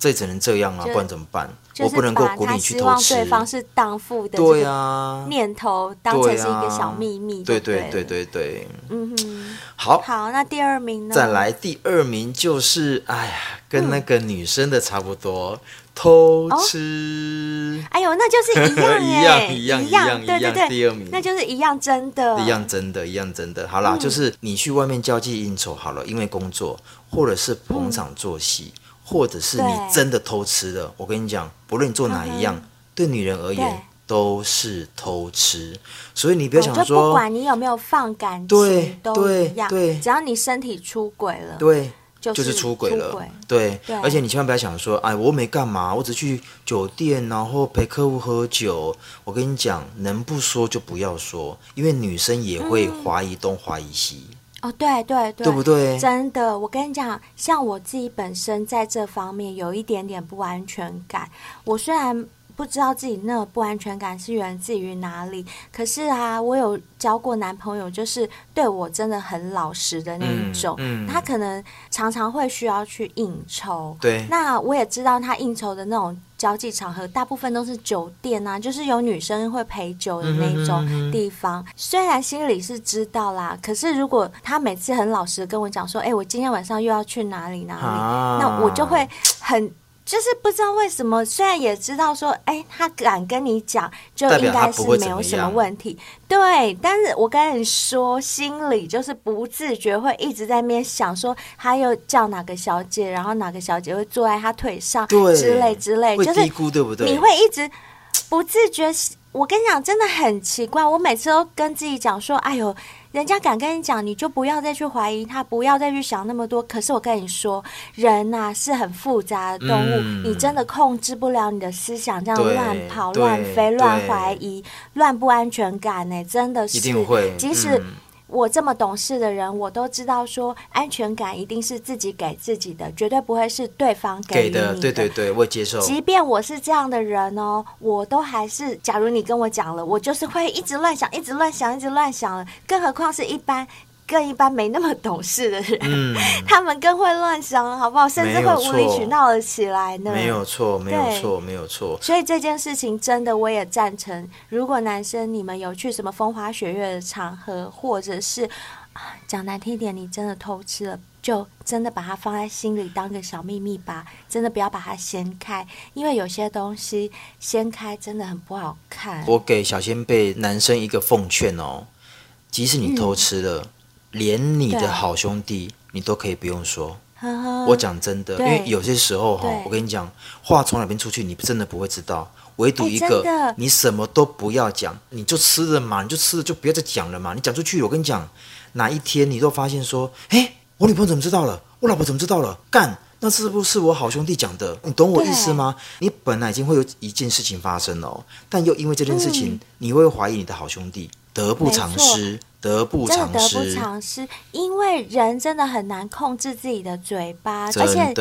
这只能这样啊，不然怎么办？我不能够鼓励你去偷吃。
对方是荡妇的，对啊，念头当成是一个小秘密。
对对对对对，
嗯哼，
好，
好，那第二名呢？
再来第二名就是，哎呀，跟那个女生的差不多，偷吃。
哎呦，那就是一样，
一样一样一样一样，对对对，第二名，
那就是一样，真的，
一样真的，一样真的。好啦，就是你去外面交际应酬好了，因为工作或者是捧场作戏。或者是你真的偷吃了，我跟你讲，不论你做哪一样，对女人而言都是偷吃。所以你不要想说，
不管你有没有放感情，对，都一样。对，只要你身体出轨了，
对，就是出轨了。对，而且你千万不要想说，哎，我没干嘛，我只去酒店，然后陪客户喝酒。我跟你讲，能不说就不要说，因为女生也会怀疑东怀疑西。
哦，对对对，
对不对？
真的，我跟你讲，像我自己本身在这方面有一点点不安全感。我虽然不知道自己那不安全感是源自于哪里，可是啊，我有交过男朋友，就是对我真的很老实的那一种。嗯，嗯，他可能常常会需要去应酬，
对。
那我也知道他应酬的那种。交际场合大部分都是酒店啊，就是有女生会陪酒的那种地方。虽然心里是知道啦，可是如果他每次很老实跟我讲说：“哎，我今天晚上又要去哪里哪里”，那我就会很。就是不知道为什么，虽然也知道说，哎，他敢跟你讲，就应该是没有什么问题，对。但是我跟你说，心里就是不自觉会一直在那边想说，他又叫哪个小姐，然后哪个小姐会坐在他腿上，对，之类之类，就是你会一直不自觉。我跟你讲，真的很奇怪，我每次都跟自己讲说，哎呦。人家敢跟你讲，你就不要再去怀疑他，不要再去想那么多。可是我跟你说，人呐、啊、是很复杂的动物，嗯，你真的控制不了你的思想，这样乱跑、乱飞、乱怀疑、乱不安全感呢，真的是一定会，即使。嗯我这么懂事的人，我都知道说安全感一定是自己给自己的，绝对不会是对方给你的。
对对对，我接受。
即便我是这样的人哦，我都还是，假如你跟我讲了，我就是会一直乱想，一直乱想，一直乱想了，更何况是一般。跟一般没那么懂事的人，嗯、他们更会乱想，好不好？甚至会无理取闹了起来呢。
没有错，没有错，没有错。
所以这件事情真的我也赞成。如果男生你们有去什么风花雪月的场合，或者是讲难听一点，你真的偷吃了，就真的把它放在心里当个小秘密吧。真的不要把它掀开，因为有些东西掀开真的很不好看。
我给小仙贝男生一个奉劝哦，即使你偷吃了。嗯连你的好兄弟，你都可以不用说。我讲真的，因为有些时候哈，我跟你讲，话从哪边出去，你真的不会知道。唯独一个，你什么都不要讲，你就吃了嘛，你就吃了，就不要再讲了嘛。你讲出去，我跟你讲，哪一天你都发现说，哎，我女朋友怎么知道了？我老婆怎么知道了？干，那是不是我好兄弟讲的？你懂我意思吗？你本来已经会有一件事情发生了，但又因为这件事情，你会怀疑你的好兄弟。得不偿失，得不偿失，
真的得不偿失，因为人真的很难控制自己的嘴巴，
而且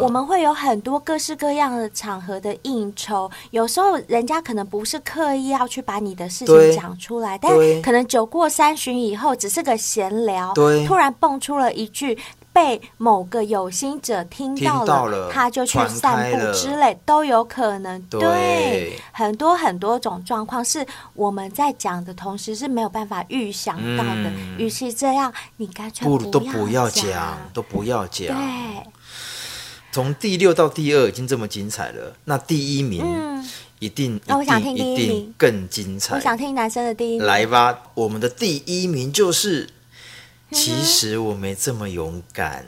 我们会有很多各式各样的场合的应酬，有时候人家可能不是刻意要去把你的事情讲出来，但可能酒过三巡以后，只是个闲聊，突然蹦出了一句。被某个有心者听到了，
到了
他就去散步之类都有可能。对，
对，
很多很多种状况是我们在讲的同时是没有办法预想到的。嗯、与其这样，你干脆
都不要讲，都不要讲。
对，
从第六到第二已经这么精彩了，那第一名一定，
那、嗯、我想听第一
名更精彩。
我想听男生的第一名，
来吧，我们的第一名就是。其实我没这么勇敢。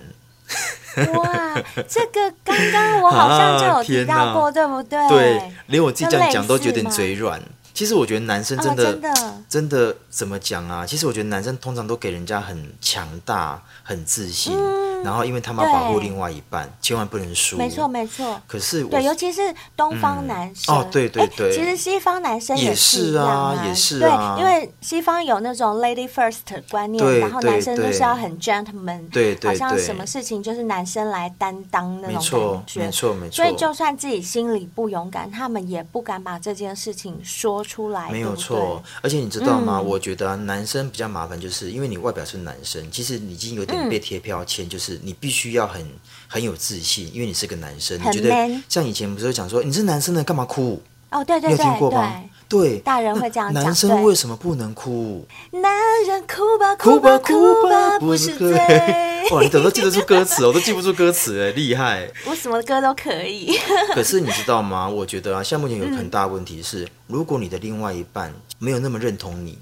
哇，这个刚刚我好像就有提到过，啊、对不对？
对，连我自己这样讲都觉得嘴软。其实我觉得男生真的、哦、真
的
真的怎么讲啊？其实我觉得男生通常都给人家很强大、很自信。嗯然后，因为他们要保护另外一半，千万不能输。
没错，没错。
可是，
对，尤其是东方男生。
哦，对对对。
其实西方男生
也是啊，也是啊。
对，因为西方有那种 lady first 观念，然后男生就是要很 gentleman，
对对，
好像什么事情就是男生来担当那种感觉。
没错，没错。
所以，就算自己心里不勇敢，他们也不敢把这件事情说出来。
没有错。而且你知道吗？我觉得男生比较麻烦，就是因为你外表是男生，其实你已经有点被贴标签，就是你必须要。很很有自信，因为你是个男生，你觉得像以前不是讲说你是男生的干嘛哭？
哦，对对对，
你有听过吗？对，
大人会这样讲。
男生为什么不能哭？
男人哭吧哭吧哭吧不是罪。
哇，你怎么都记得住歌词？我都记不住歌词哎，厉害！
我什么歌都可以。
可是你知道吗？我觉得啊，像目前有很大问题是，如果你的另外一半没有那么认同你，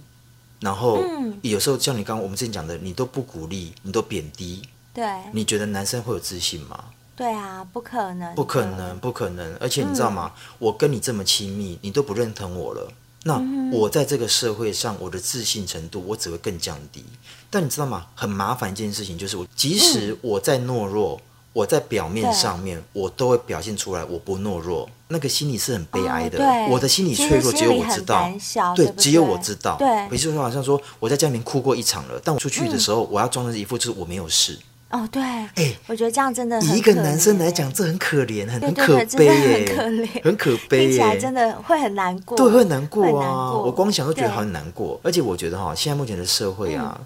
然后有时候像你刚刚我们之前讲的，你都不鼓励，你都贬低。
对，你
觉得男生会有自信吗？
对啊，不可能，
不可能，不可能。而且你知道吗？嗯、我跟你这么亲密，你都不认同我了，那我在这个社会上，我的自信程度我只会更降低。但你知道吗？很麻烦一件事情就是，我即使我在懦弱，嗯、我在表面上面，我都会表现出来，我不懦弱。那个心里是很悲哀的，哦、我的心理脆弱只有我知道，对，对，只有我知道。对，比如说好像说我在家里面哭过一场了，但我出去的时候，嗯、我要装的一副就是我没有事。
哦，对，哎，我觉得这样真的很
以一个男生来讲，这很可怜，很很可悲，
很可怜，
很可悲，听
起来真的会很难过，
对，会很难过啊！我光想都觉得好难过，而且我觉得哈，现在目前的社会啊，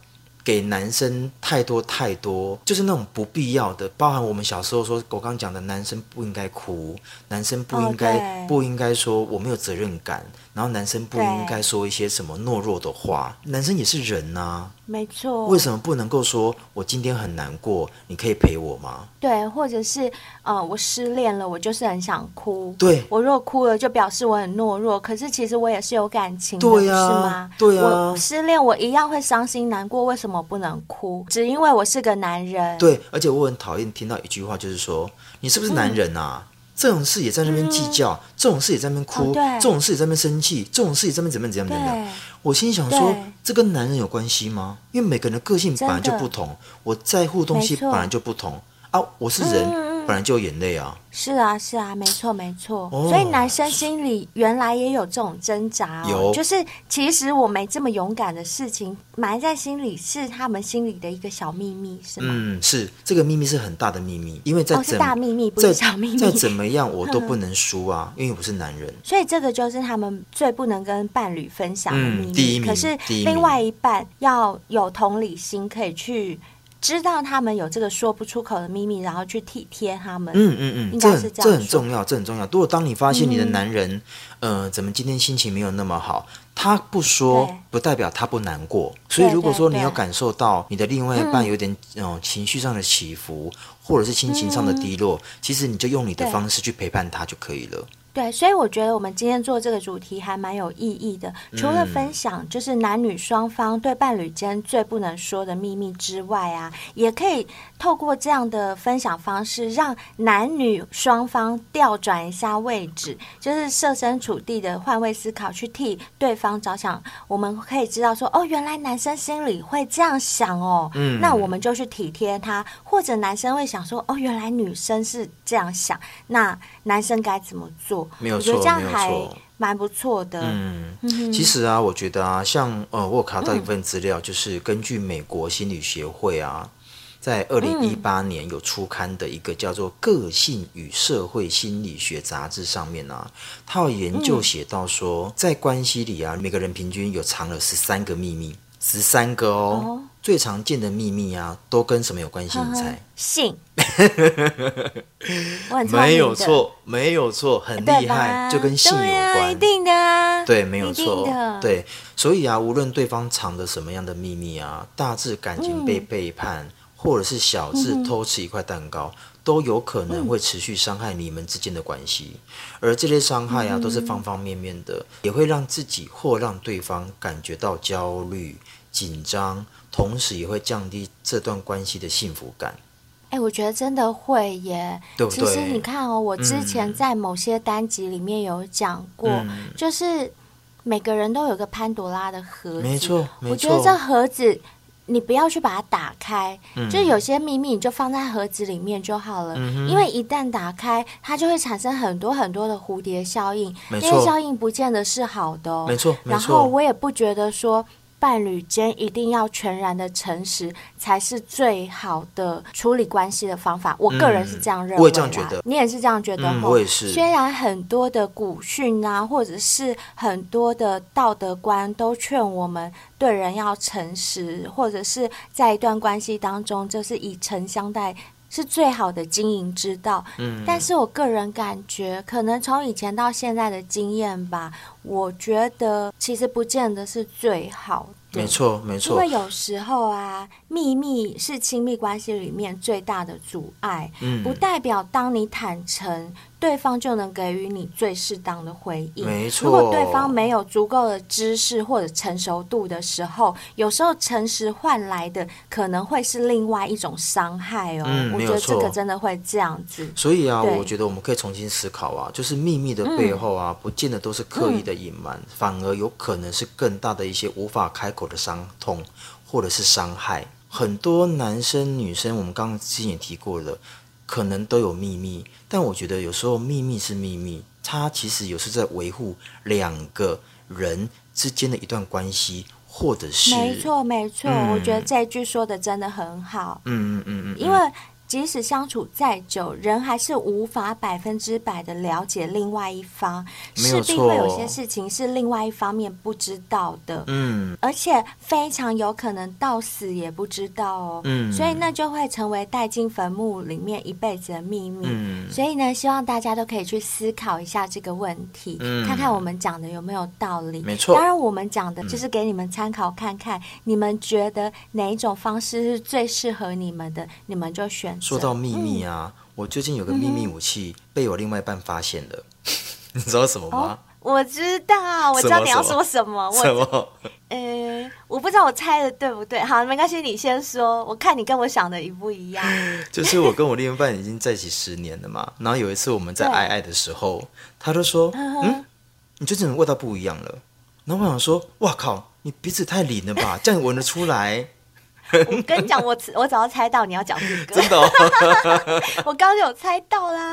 给男生太多太多，就是那种不必要的，包含我们小时候说，我刚讲的，男生不应该哭，男生不应该不应该说我没有责任感，然后男生不应该说一些什么懦弱的话，男生也是人呐。
没错，
为什么不能够说我今天很难过，你可以陪我吗？
对，或者是呃，我失恋了，我就是很想哭。
对，
我若哭了，就表示我很懦弱。可是其实我也是有感情的，
对啊，
是吗？
对啊，
我失恋我一样会伤心难过，为什么不能哭？只因为我是个男人。
对，而且我很讨厌听到一句话，就是说你是不是男人啊？嗯这种事也在那边计较，嗯、这种事也在那边哭，哦、这种事也在那边生气，这种事也在那边怎么样怎么样。怎么样？我心里想说，这跟男人有关系吗？因为每个人的个性本来就不同，我在乎东西本来就不同。啊，我是人。嗯本来就有眼泪啊！
是啊，是啊，没错，没错。哦、所以男生心里原来也有这种挣扎、哦，有就是其实我没这么勇敢的事情埋在心里，是他们心里的一个小秘密，是吗？
嗯，是这个秘密是很大的秘密，因为在、哦、
是大秘密，不是小秘密。
再怎么样，我都不能输啊，因为我是男人。
所以这个就是他们最不能跟伴侣分享的秘密。
嗯、第一名，
可是另外一半要有同理心，可以去。知道他们有这个说不出口的秘密，然后去体贴他们。
嗯嗯嗯，应该是这样，这很重要，这很重要。如果当你发现你的男人，嗯、呃，怎么今天心情没有那么好，他不说，不代表他不难过。所以如果说你要感受到你的另外一半有点嗯、呃、情绪上的起伏，或者是心情上的低落，嗯、其实你就用你的方式去陪伴他就可以了。
对，所以我觉得我们今天做这个主题还蛮有意义的。除了分享就是男女双方对伴侣间最不能说的秘密之外啊，也可以透过这样的分享方式，让男女双方调转一下位置，就是设身处地的换位思考，去替对方着想。我们可以知道说，哦，原来男生心里会这样想哦，嗯，那我们就去体贴他。或者男生会想说，哦，原来女生是这样想，那男生该怎么做？做，
没有错，
我觉得这样还蛮不错的。
嗯，其实啊，我觉得啊，像呃，我有看到一份资料，就是根据美国心理学会啊。在二零一八年有出刊的一个叫做《个性与社会心理学》杂志上面啊，他有研究写到说，在关系里啊，每个人平均有藏了十三个秘密，十三个哦。哦最常见的秘密啊，都跟什么有关系？你猜？
性。
没有错，没有错，很厉害，就跟性有关。
啊、一定的啊。
对，没有错。对，所以啊，无论对方藏着什么样的秘密啊，大致感情被背叛。嗯或者是小至偷吃一块蛋糕，嗯、都有可能会持续伤害你们之间的关系。嗯、而这些伤害啊，都是方方面面的，嗯、也会让自己或让对方感觉到焦虑、紧张，同时也会降低这段关系的幸福感。
哎，我觉得真的会耶。
对不对？
其实你看哦，我之前在某些单集里面有讲过，嗯、就是每个人都有个潘朵拉的盒子。
没错，没错。
我觉得这盒子。你不要去把它打开，嗯、就有些秘密你就放在盒子里面就好了。因为一旦打开，它就会产生很多很多的蝴蝶效应，这些错效应不见得是好的哦。
没错，
然后我也不觉得说。伴侣间一定要全然的诚实，才是最好的处理关系的方法。我个人是这样认为。
我也这样觉得。
你也是这样觉得？
我也是。
虽然很多的古训啊，或者是很多的道德观，都劝我们对人要诚实，或者是在一段关系当中，就是以诚相待。是最好的经营之道，嗯，但是我个人感觉，可能从以前到现在的经验吧，我觉得其实不见得是最好的。
没错，没错。
因为有时候啊，秘密是亲密关系里面最大的阻碍，嗯，不代表当你坦诚。对方就能给予你最适当的回应。
没错。
如果对方没有足够的知识或者成熟度的时候，有时候诚实换来的可能会是另外一种伤害哦。
嗯，
我觉得这个真的会这样子。
所以啊，我觉得我们可以重新思考啊，就是秘密的背后啊，不见得都是刻意的隐瞒，嗯、反而有可能是更大的一些无法开口的伤痛，或者是伤害。很多男生女生，我们刚刚之前也提过了。可能都有秘密，但我觉得有时候秘密是秘密，它其实有时在维护两个人之间的一段关系，或者是
没错没错，嗯、我觉得这句说的真的很好，
嗯嗯嗯嗯，
因为。即使相处再久，人还是无法百分之百的了解另外一方，势必会有些事情是另外一方面不知道的。嗯，而且非常有可能到死也不知道哦。嗯，所以那就会成为带进坟墓里面一辈子的秘密。嗯，所以呢，希望大家都可以去思考一下这个问题，嗯，看看我们讲的有没有道理。
没错，
当然我们讲的就是给你们参考，看看你们觉得哪一种方式是最适合你们的，你们就选。
说到秘密啊，嗯、我最近有个秘密武器被我另外一半发现了，嗯、你知道什么吗？哦、
我知道，我知道你要说什么。
什么？
呃，我不知道我猜的对不对。好，没关系，你先说，我看你跟我想的一不一样。
就是我跟我另外一半已经在一起十年了嘛，然后有一次我们在爱爱的时候，他就说：“嗯，你最近的味道不一样了？”然后我想说：“哇靠，你鼻子太灵了吧，这样闻得出来。”
我跟你讲，我我早就猜到你要讲这个，
真的、哦，
我刚刚有猜到啦，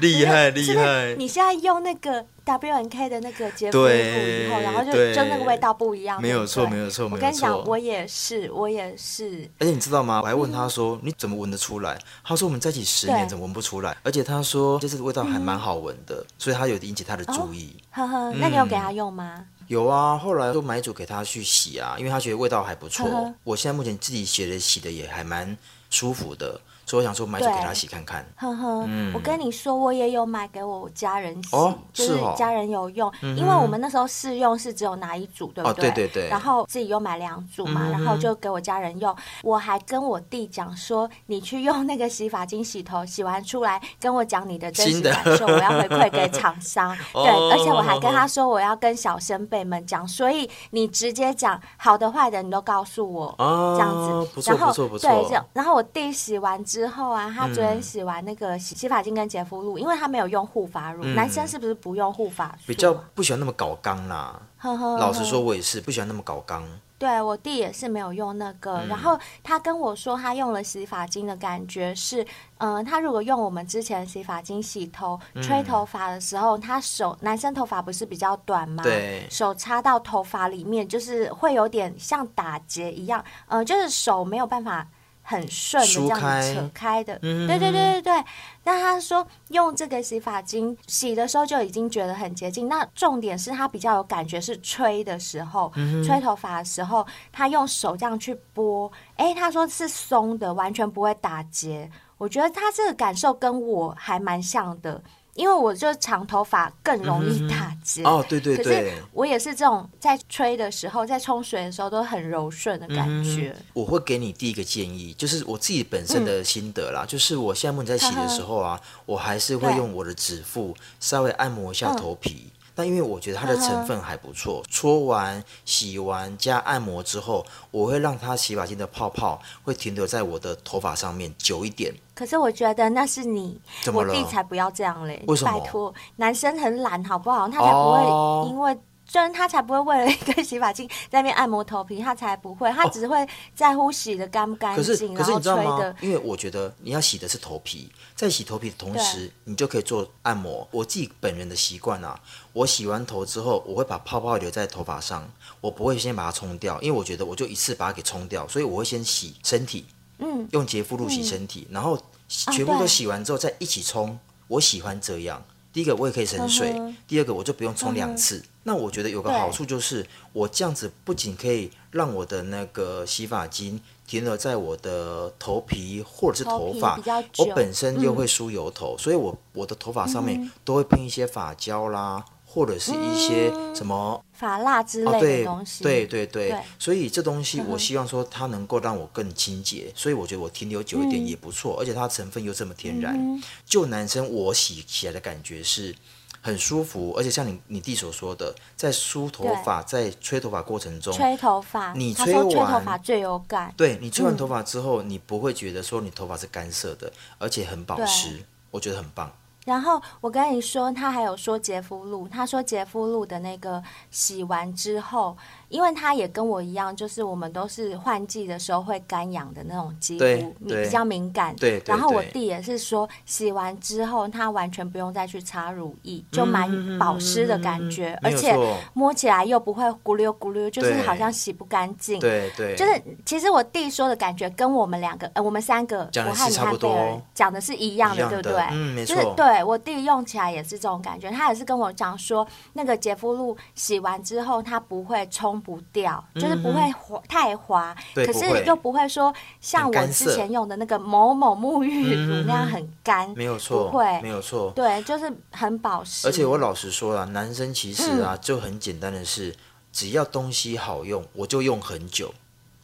厉害厉害！
你现在用那个 W N K 的那个洁肤露以后，然后就就那个味道不一样，
没有错没有错。
我跟你讲，我也是我也是。
而且你知道吗？我还问他说：“你怎么闻得出来？”他说：“我们在一起十年，怎么闻不出来？”而且他说：“这次味道还蛮好闻的，所以他有引起他的注意。”
呵呵，那你有给他用吗？
有啊，后来都买一组给他去洗啊，因为他觉得味道还不错。我现在目前自己洗的洗的也还蛮舒服的。所以我想说买酒给他洗看看。呵呵，
嗯、我跟你说，我也有买给我家人洗，哦、就是家人有用。哦、因为我们那时候试用是只有拿一组，对不对？
哦、对对对。
然后自己又买两组嘛，嗯、然后就给我家人用。我还跟我弟讲说，你去用那个洗发精洗头，洗完出来跟我讲你的真实感受，我要回馈给厂商。对，哦、而且我还跟他说，我要跟小先辈们讲，所以你直接讲好的坏的，你都告诉我，哦、这样子。
不错不错不
错。对。然后我弟洗完之后啊，他昨天洗完那个洗洗发精跟洁肤露，因为他没有用护发乳。嗯、男生是不是不用护发素？
比较不喜欢那么搞刚啦。呵呵呵，老实说，我也是不喜欢那么搞刚。
对，我弟也是没有用那个，嗯、然后他跟我说他用了洗发精的感觉是，嗯、呃，他如果用我们之前的洗发精洗头、嗯、吹头发的时候，他手男生头发不是比较短吗？
对，
手插到头发里面就是会有点像打结一样，嗯、呃，就是手没有办法。很顺的这样子扯开的，嗯、对对对对对。那他说用这个洗发精洗的时候就已经觉得很洁净。那重点是他比较有感觉是吹的时候，嗯、吹头发的时候，他用手这样去拨，哎，他说是松的，完全不会打结。我觉得他这个感受跟我还蛮像的。因为我就长头发更容易打结、嗯、哦，
对对对，
可是我也是这种在吹的时候，在冲水的时候都很柔顺的感觉、嗯。
我会给你第一个建议，就是我自己本身的心得啦，嗯、就是我现在你在洗的时候啊，我还是会用我的指腹稍微按摩一下头皮。嗯但因为我觉得它的成分还不错，搓完、洗完加按摩之后，我会让它洗发精的泡泡会停留在我的头发上面久一点。
可是我觉得那是你？我弟才不要这样嘞！
为什么？
拜托，男生很懒好不好？他才不会因为。哦就是他才不会为了一个洗发精在那边按摩头皮，他才不会，他只会在乎洗的干不干净，
可是可是你知道吗？
因
为我觉得你要洗的是头皮，在洗头皮的同时，你就可以做按摩。我自己本人的习惯啊，我洗完头之后，我会把泡泡留在头发上，我不会先把它冲掉，因为我觉得我就一次把它给冲掉，所以我会先洗身体，嗯，用洁肤露洗身体，嗯、然后全部都洗完之后再一起冲。我喜欢这样。第一个我也可以省水，嗯、第二个我就不用冲两次。嗯、那我觉得有个好处就是，我这样子不仅可以让我的那个洗发精停留在我的头皮或者是头发，头我本身又会梳油头，嗯、所以我我的头发上面都会喷一些发胶啦。或者是一些什么
发蜡之类的东西，
哦、对对对。对，所以这东西我希望说它能够让我更清洁，嗯、所以我觉得我停留久一点也不错，嗯、而且它成分又这么天然。嗯、就男生我洗起来的感觉是很舒服，而且像你你弟所说的，在梳头发、在吹头发过程中，
吹头发，
你吹完吹
头发最有感。
对，你吹完头发之后，嗯、你不会觉得说你头发是干涩的，而且很保湿，我觉得很棒。
然后我跟你说，他还有说洁肤露，他说洁肤露的那个洗完之后。因为他也跟我一样，就是我们都是换季的时候会干痒的那种肌肤，你比较敏感。
对。
然后我弟也是说，洗完之后他完全不用再去擦乳液，就蛮保湿的感觉，而且摸起来又不会咕溜咕溜，就是好像洗不干净。
对对。
就是其实我弟说的感觉跟我们两个，呃，我们三个，我和你和贝尔讲的是一样的，对不对？
嗯，没错。
就是对我弟用起来也是这种感觉，他也是跟我讲说，那个洁肤露洗完之后它不会冲。不掉，就是不会滑太滑，可是又不会说像我之前用的那个某某沐浴乳那样很干，
没有错，
不会，
没有错，
对，就是很保湿。
而且我老实说了，男生其实啊就很简单的是，只要东西好用，我就用很久。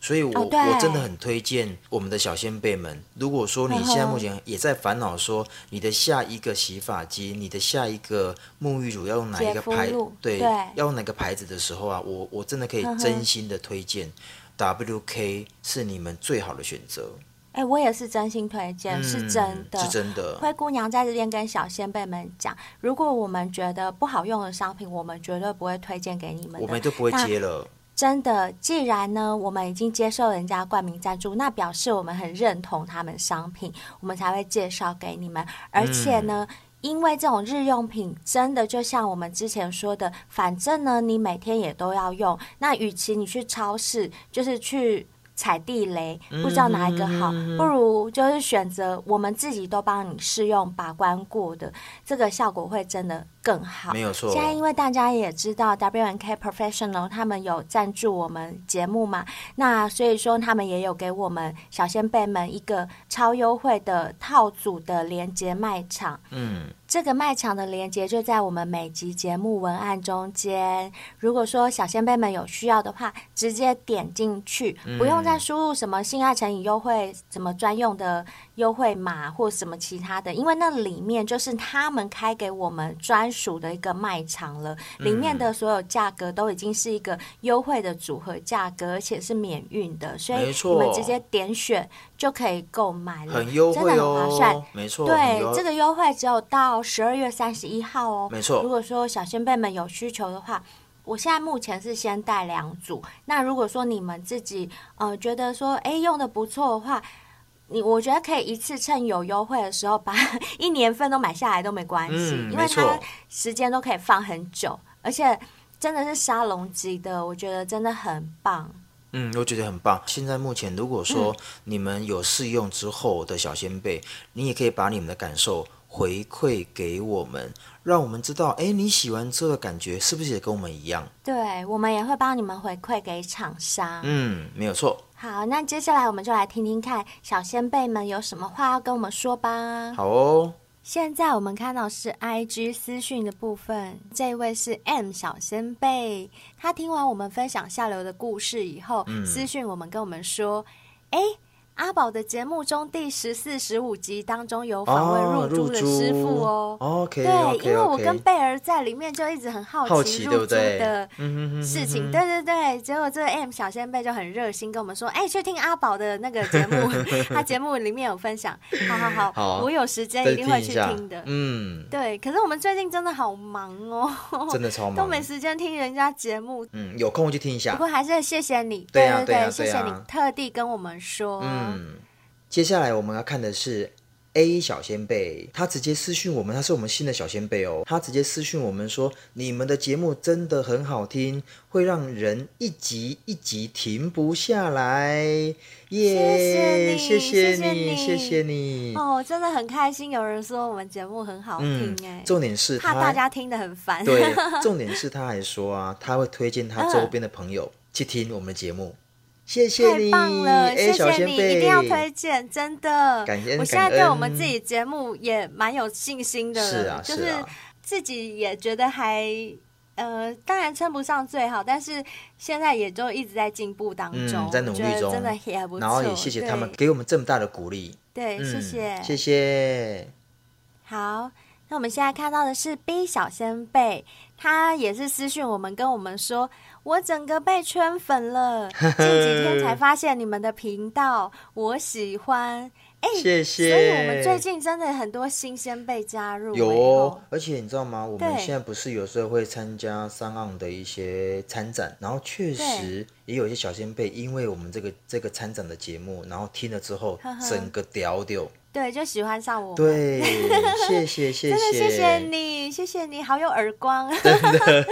所以我，我、oh, 我真的很推荐我们的小先辈们。如果说你现在目前也在烦恼说你的下一个洗发精、你的下一个沐浴乳要用哪一个牌，对，对要用哪个牌子的时候啊，我我真的可以真心的推荐 WK 是你们最好的选择。
哎、欸，我也是真心推荐，嗯、是真的，
是真的。
灰姑娘在这边跟小先辈们讲，如果我们觉得不好用的商品，我们绝对不会推荐给你们，
我们就不会接了。
真的，既然呢，我们已经接受人家冠名赞助，那表示我们很认同他们商品，我们才会介绍给你们。而且呢，嗯、因为这种日用品，真的就像我们之前说的，反正呢，你每天也都要用。那与其你去超市，就是去踩地雷，不知道哪一个好，嗯、不如就是选择我们自己都帮你试用把关过的，这个效果会真的。更好，
没有错。
现在因为大家也知道 W N K Professional 他们有赞助我们节目嘛，那所以说他们也有给我们小仙辈们一个超优惠的套组的连结卖场。嗯，这个卖场的连接就在我们每集节目文案中间。如果说小先辈们有需要的话，直接点进去，不用再输入什么性爱成瘾优惠什么专用的优惠码或什么其他的，因为那里面就是他们开给我们专。属的一个卖场了，里面的所有价格都已经是一个优惠的组合价格，而且是免运的，所以你们直接点选就可以购买了，
很优惠哦，真的很划算，没错。
对，这个优惠只有到十二月三十一号哦，
没错。
如果说小仙贝们有需求的话，我现在目前是先带两组。那如果说你们自己呃觉得说哎用的不错的话，你我觉得可以一次趁有优惠的时候把 一年份都买下来都没关系，
嗯、
因为它时间都可以放很久，而且真的是沙龙级的，我觉得真的很棒。
嗯，我觉得很棒。现在目前如果说你们有试用之后的小仙贝，嗯、你也可以把你们的感受回馈给我们，让我们知道，哎，你喜欢这个感觉是不是也跟我们一样？
对，我们也会帮你们回馈给厂商。
嗯，没有错。
好，那接下来我们就来听听看小先辈们有什么话要跟我们说吧。
好哦。
现在我们看到是 IG 私讯的部分，这位是 M 小先贝，他听完我们分享下流的故事以后，嗯、私讯我们跟我们说，哎。阿宝的节目中第十四、十五集当中有访问入珠的师傅哦。
哦 okay,
对
，okay, okay.
因为我跟贝儿在里面就一直很好奇入珠的事情。对，对对对，结果这个 M 小仙贝就很热心跟我们说：“哎，去听阿宝的那个节目，他节目里面有分享。”好好好，好我有时间一定会去听的。
嗯，
对。可是我们最近真的好忙哦，
真的超忙，
都没时间听人家节目。
嗯，有空去听一下。
不过还是谢谢你，
对对对，
谢谢你特地跟我们说。
嗯。嗯，接下来我们要看的是 A 小仙贝，他直接私讯我们，他是我们新的小仙贝哦。他直接私讯我们说：“你们的节目真的很好听，会让人一集一集停不下来。”耶，谢谢你，谢谢你
哦，真的很开心，有人说我们节目很好听哎。
重点是
怕大家听得很烦。
对，重点是他还说啊，他会推荐他周边的朋友去听我们的节目。谢谢你，
太棒了！谢谢你，一定要推荐，真的。
感谢。
我现在对我们自己节目也蛮有信心的，
是啊，
就是自己也觉得还呃，当然称不上最好，但是现在也就一直在进步当中，
在努力中，
真的也还不错。
然后也谢谢他们给我们这么大的鼓励，
对，谢谢，
谢谢。
好，那我们现在看到的是 B 小仙贝，他也是私讯我们，跟我们说。我整个被圈粉了，近几天才发现你们的频道，我喜欢。哎，谢谢。所以我们最近真的很多新鲜被加入。
有哦，而且你知道吗？我们现在不是有时候会参加 SoundOn 的一些参展，然后确实也有一些小仙贝，因为我们这个这个参展的节目，然后听了之后，整个屌屌。
对，就喜欢上我。
对，谢 谢谢谢，
真的谢谢你，谢谢你好有耳光。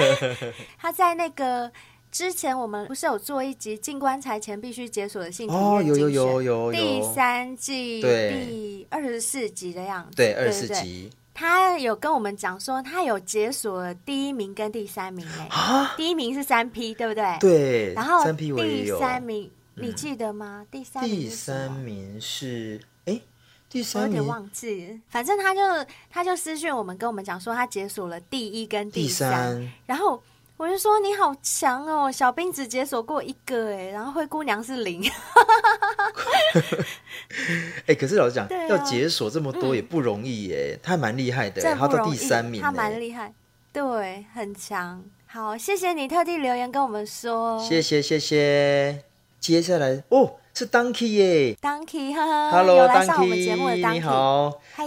他在那个之前，我们不是有做一集进棺材前必须解锁的性体
哦，有有有有有。
第三季第二十四集的样子。
对，二十四集。
他有跟我们讲说，他有解锁了第一名跟第三名哎。啊。第一名是三 P，对不对？
对。
然后第三名，你记得吗？第三名。
第三名是。
我有点忘记，反正他就他就私讯我们，跟我们讲说他解锁了第一跟第三，第三。然后我就说你好强哦，小兵只解锁过一个哎，然后灰姑娘是零，
哎，可是老实讲，啊、要解锁这么多也不容易耶，嗯、他蛮厉害的，他到第三名，
他蛮厉害，对，很强。好，谢谢你特地留言跟我们说，
谢谢谢谢。接下来哦。是 Donkey 耶
，Donkey，哈哈
，Hello，
有来上我们节目的 Donkey，
你好，
嗨。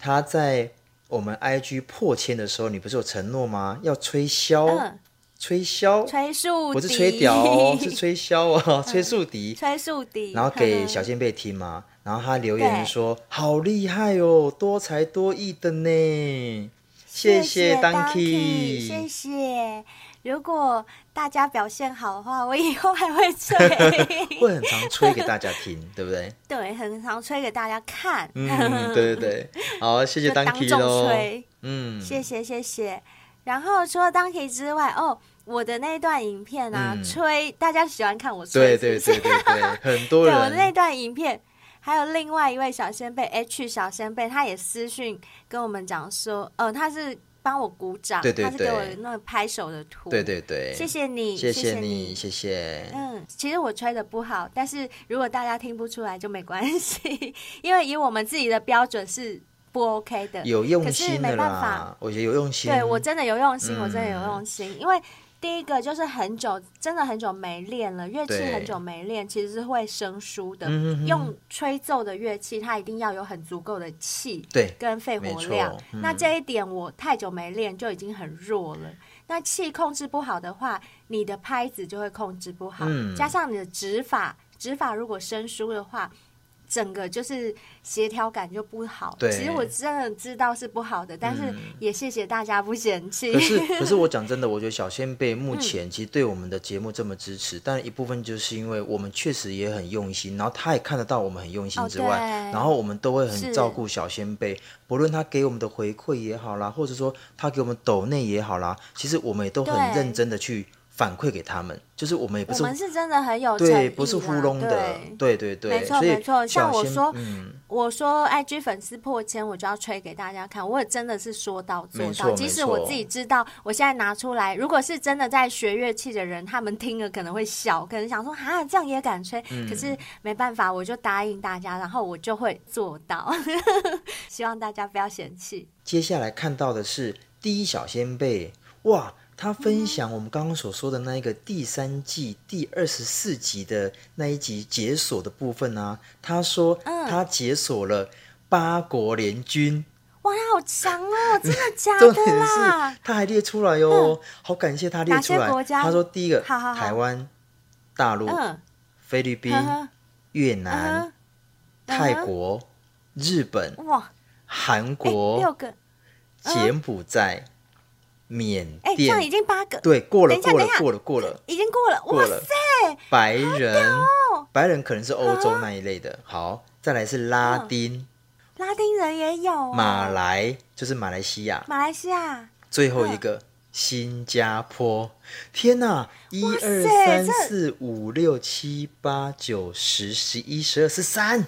他在我们 IG 破千的时候，你不是有承诺吗？要吹箫，嗯、吹箫，
吹竖笛，
不是吹屌哦，是吹箫哦，吹竖笛，
吹竖笛，
然后给小仙贝听嘛。然后他留言说：“好厉害哦，多才多艺的呢。”谢谢 Donkey，
谢谢。如果大家表现好的话，我以后还会吹，
会很常吹给大家听，对不对？
对，很常吹给大家看。
嗯，对对对，好，谢谢 Donkey 嗯，
谢谢谢谢。然后除了 Donkey 之外，哦，我的那段影片啊，嗯、吹，大家喜欢看我吹，
对对对对对，很多人。
对，我的那段影片，还有另外一位小仙贝 H 小仙贝，他也私讯跟我们讲说，呃，他是。帮我鼓掌，
对对对，
他是给我那个拍手的图，
对对对，
谢谢你，
谢谢你，谢谢。
嗯，其实我吹的不好，但是如果大家听不出来就没关系，因为以我们自己的标准是不 OK 的，
有用心的啦，
可是没办法，
我觉得有用心，
对我真的有用心，我真的有用心，因为第一个就是很久，真的很久没练了，乐器很久没练，其实是会生疏的。嗯、用吹奏的乐器，它一定要有很足够的气，
对，
跟肺活量。嗯、那这一点我太久没练，就已经很弱了。那气控制不好的话，你的拍子就会控制不好，嗯、加上你的指法，指法如果生疏的话。整个就是协调感就不好。对，其实我真的知道是不好的，但是也谢谢大家不嫌弃。
可是，可是我讲真的，我觉得小仙贝目前其实对我们的节目这么支持，嗯、但一部分就是因为我们确实也很用心，然后他也看得到我们很用心之外，哦、然后我们都会很照顾小仙贝，不论他给我们的回馈也好啦，或者说他给我们抖内也好啦，其实我们也都很认真的去。反馈给他们，就是我们也不是，
我们是真的很有
对，不是糊弄的，对对对，
没错没错。像我说，嗯、我说 IG 粉丝破千，我就要吹给大家看，我也真的是说到做到。即使我自己知道，我现在拿出来，如果是真的在学乐器的人，他们听了可能会笑，可能想说啊，这样也敢吹？嗯、可是没办法，我就答应大家，然后我就会做到。希望大家不要嫌弃。
接下来看到的是第一小仙贝，哇！他分享我们刚刚所说的那一个第三季第二十四集的那一集解锁的部分啊，他说他解锁了八国联军，
哇，他好强哦！真的 假的啦？
他还列出来哟，好感谢他列出来。他说第一个台湾、大陆、菲律宾、越南、泰国、日本、哇、韩国、
六个、
柬埔寨。缅甸，哎，
这样已经八个，
对，过了，过了，过了，过了，
已经过了，哇塞！
白人，白人可能是欧洲那一类的。好，再来是拉丁，
拉丁人也有。
马来就是马来西亚，
马来西亚。
最后一个新加坡，天哪！一二三四五六七八九十十一十二十三，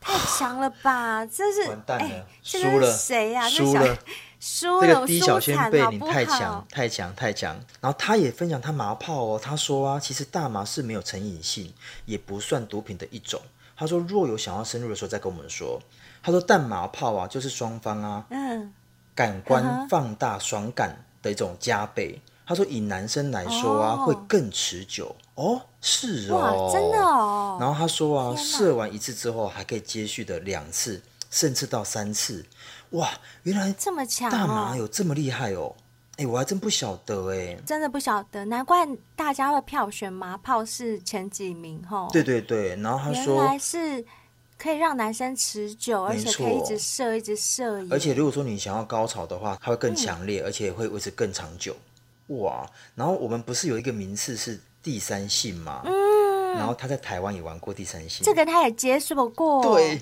太强了吧！这是
完蛋了，输了，
谁呀？
输了。
这
个 D 小仙贝你太强太强太强，然后他也分享他麻炮哦，他说啊，其实大麻是没有成瘾性，也不算毒品的一种。他说若有想要深入的时候再跟我们说。他说但麻炮啊，就是双方啊，嗯，感官放大爽感的一种加倍。他说以男生来说啊，会更持久哦，是哦，
真的哦。
然后他说啊，射完一次之后还可以接续的两次，甚至到三次。哇，原来这么强，大麻有这么厉害哦！哎、欸，我还真不晓得哎，
真的不晓得，难怪大家会票选麻炮是前几名哈。
对对对，然后他说，
原来是可以让男生持久，而且可以一直射，一直射。
而且如果说你想要高潮的话，它会更强烈，嗯、而且会维持更长久。哇，然后我们不是有一个名次是第三性吗？嗯。然后他在台湾也玩过第三性，
这个他也解锁过。
对，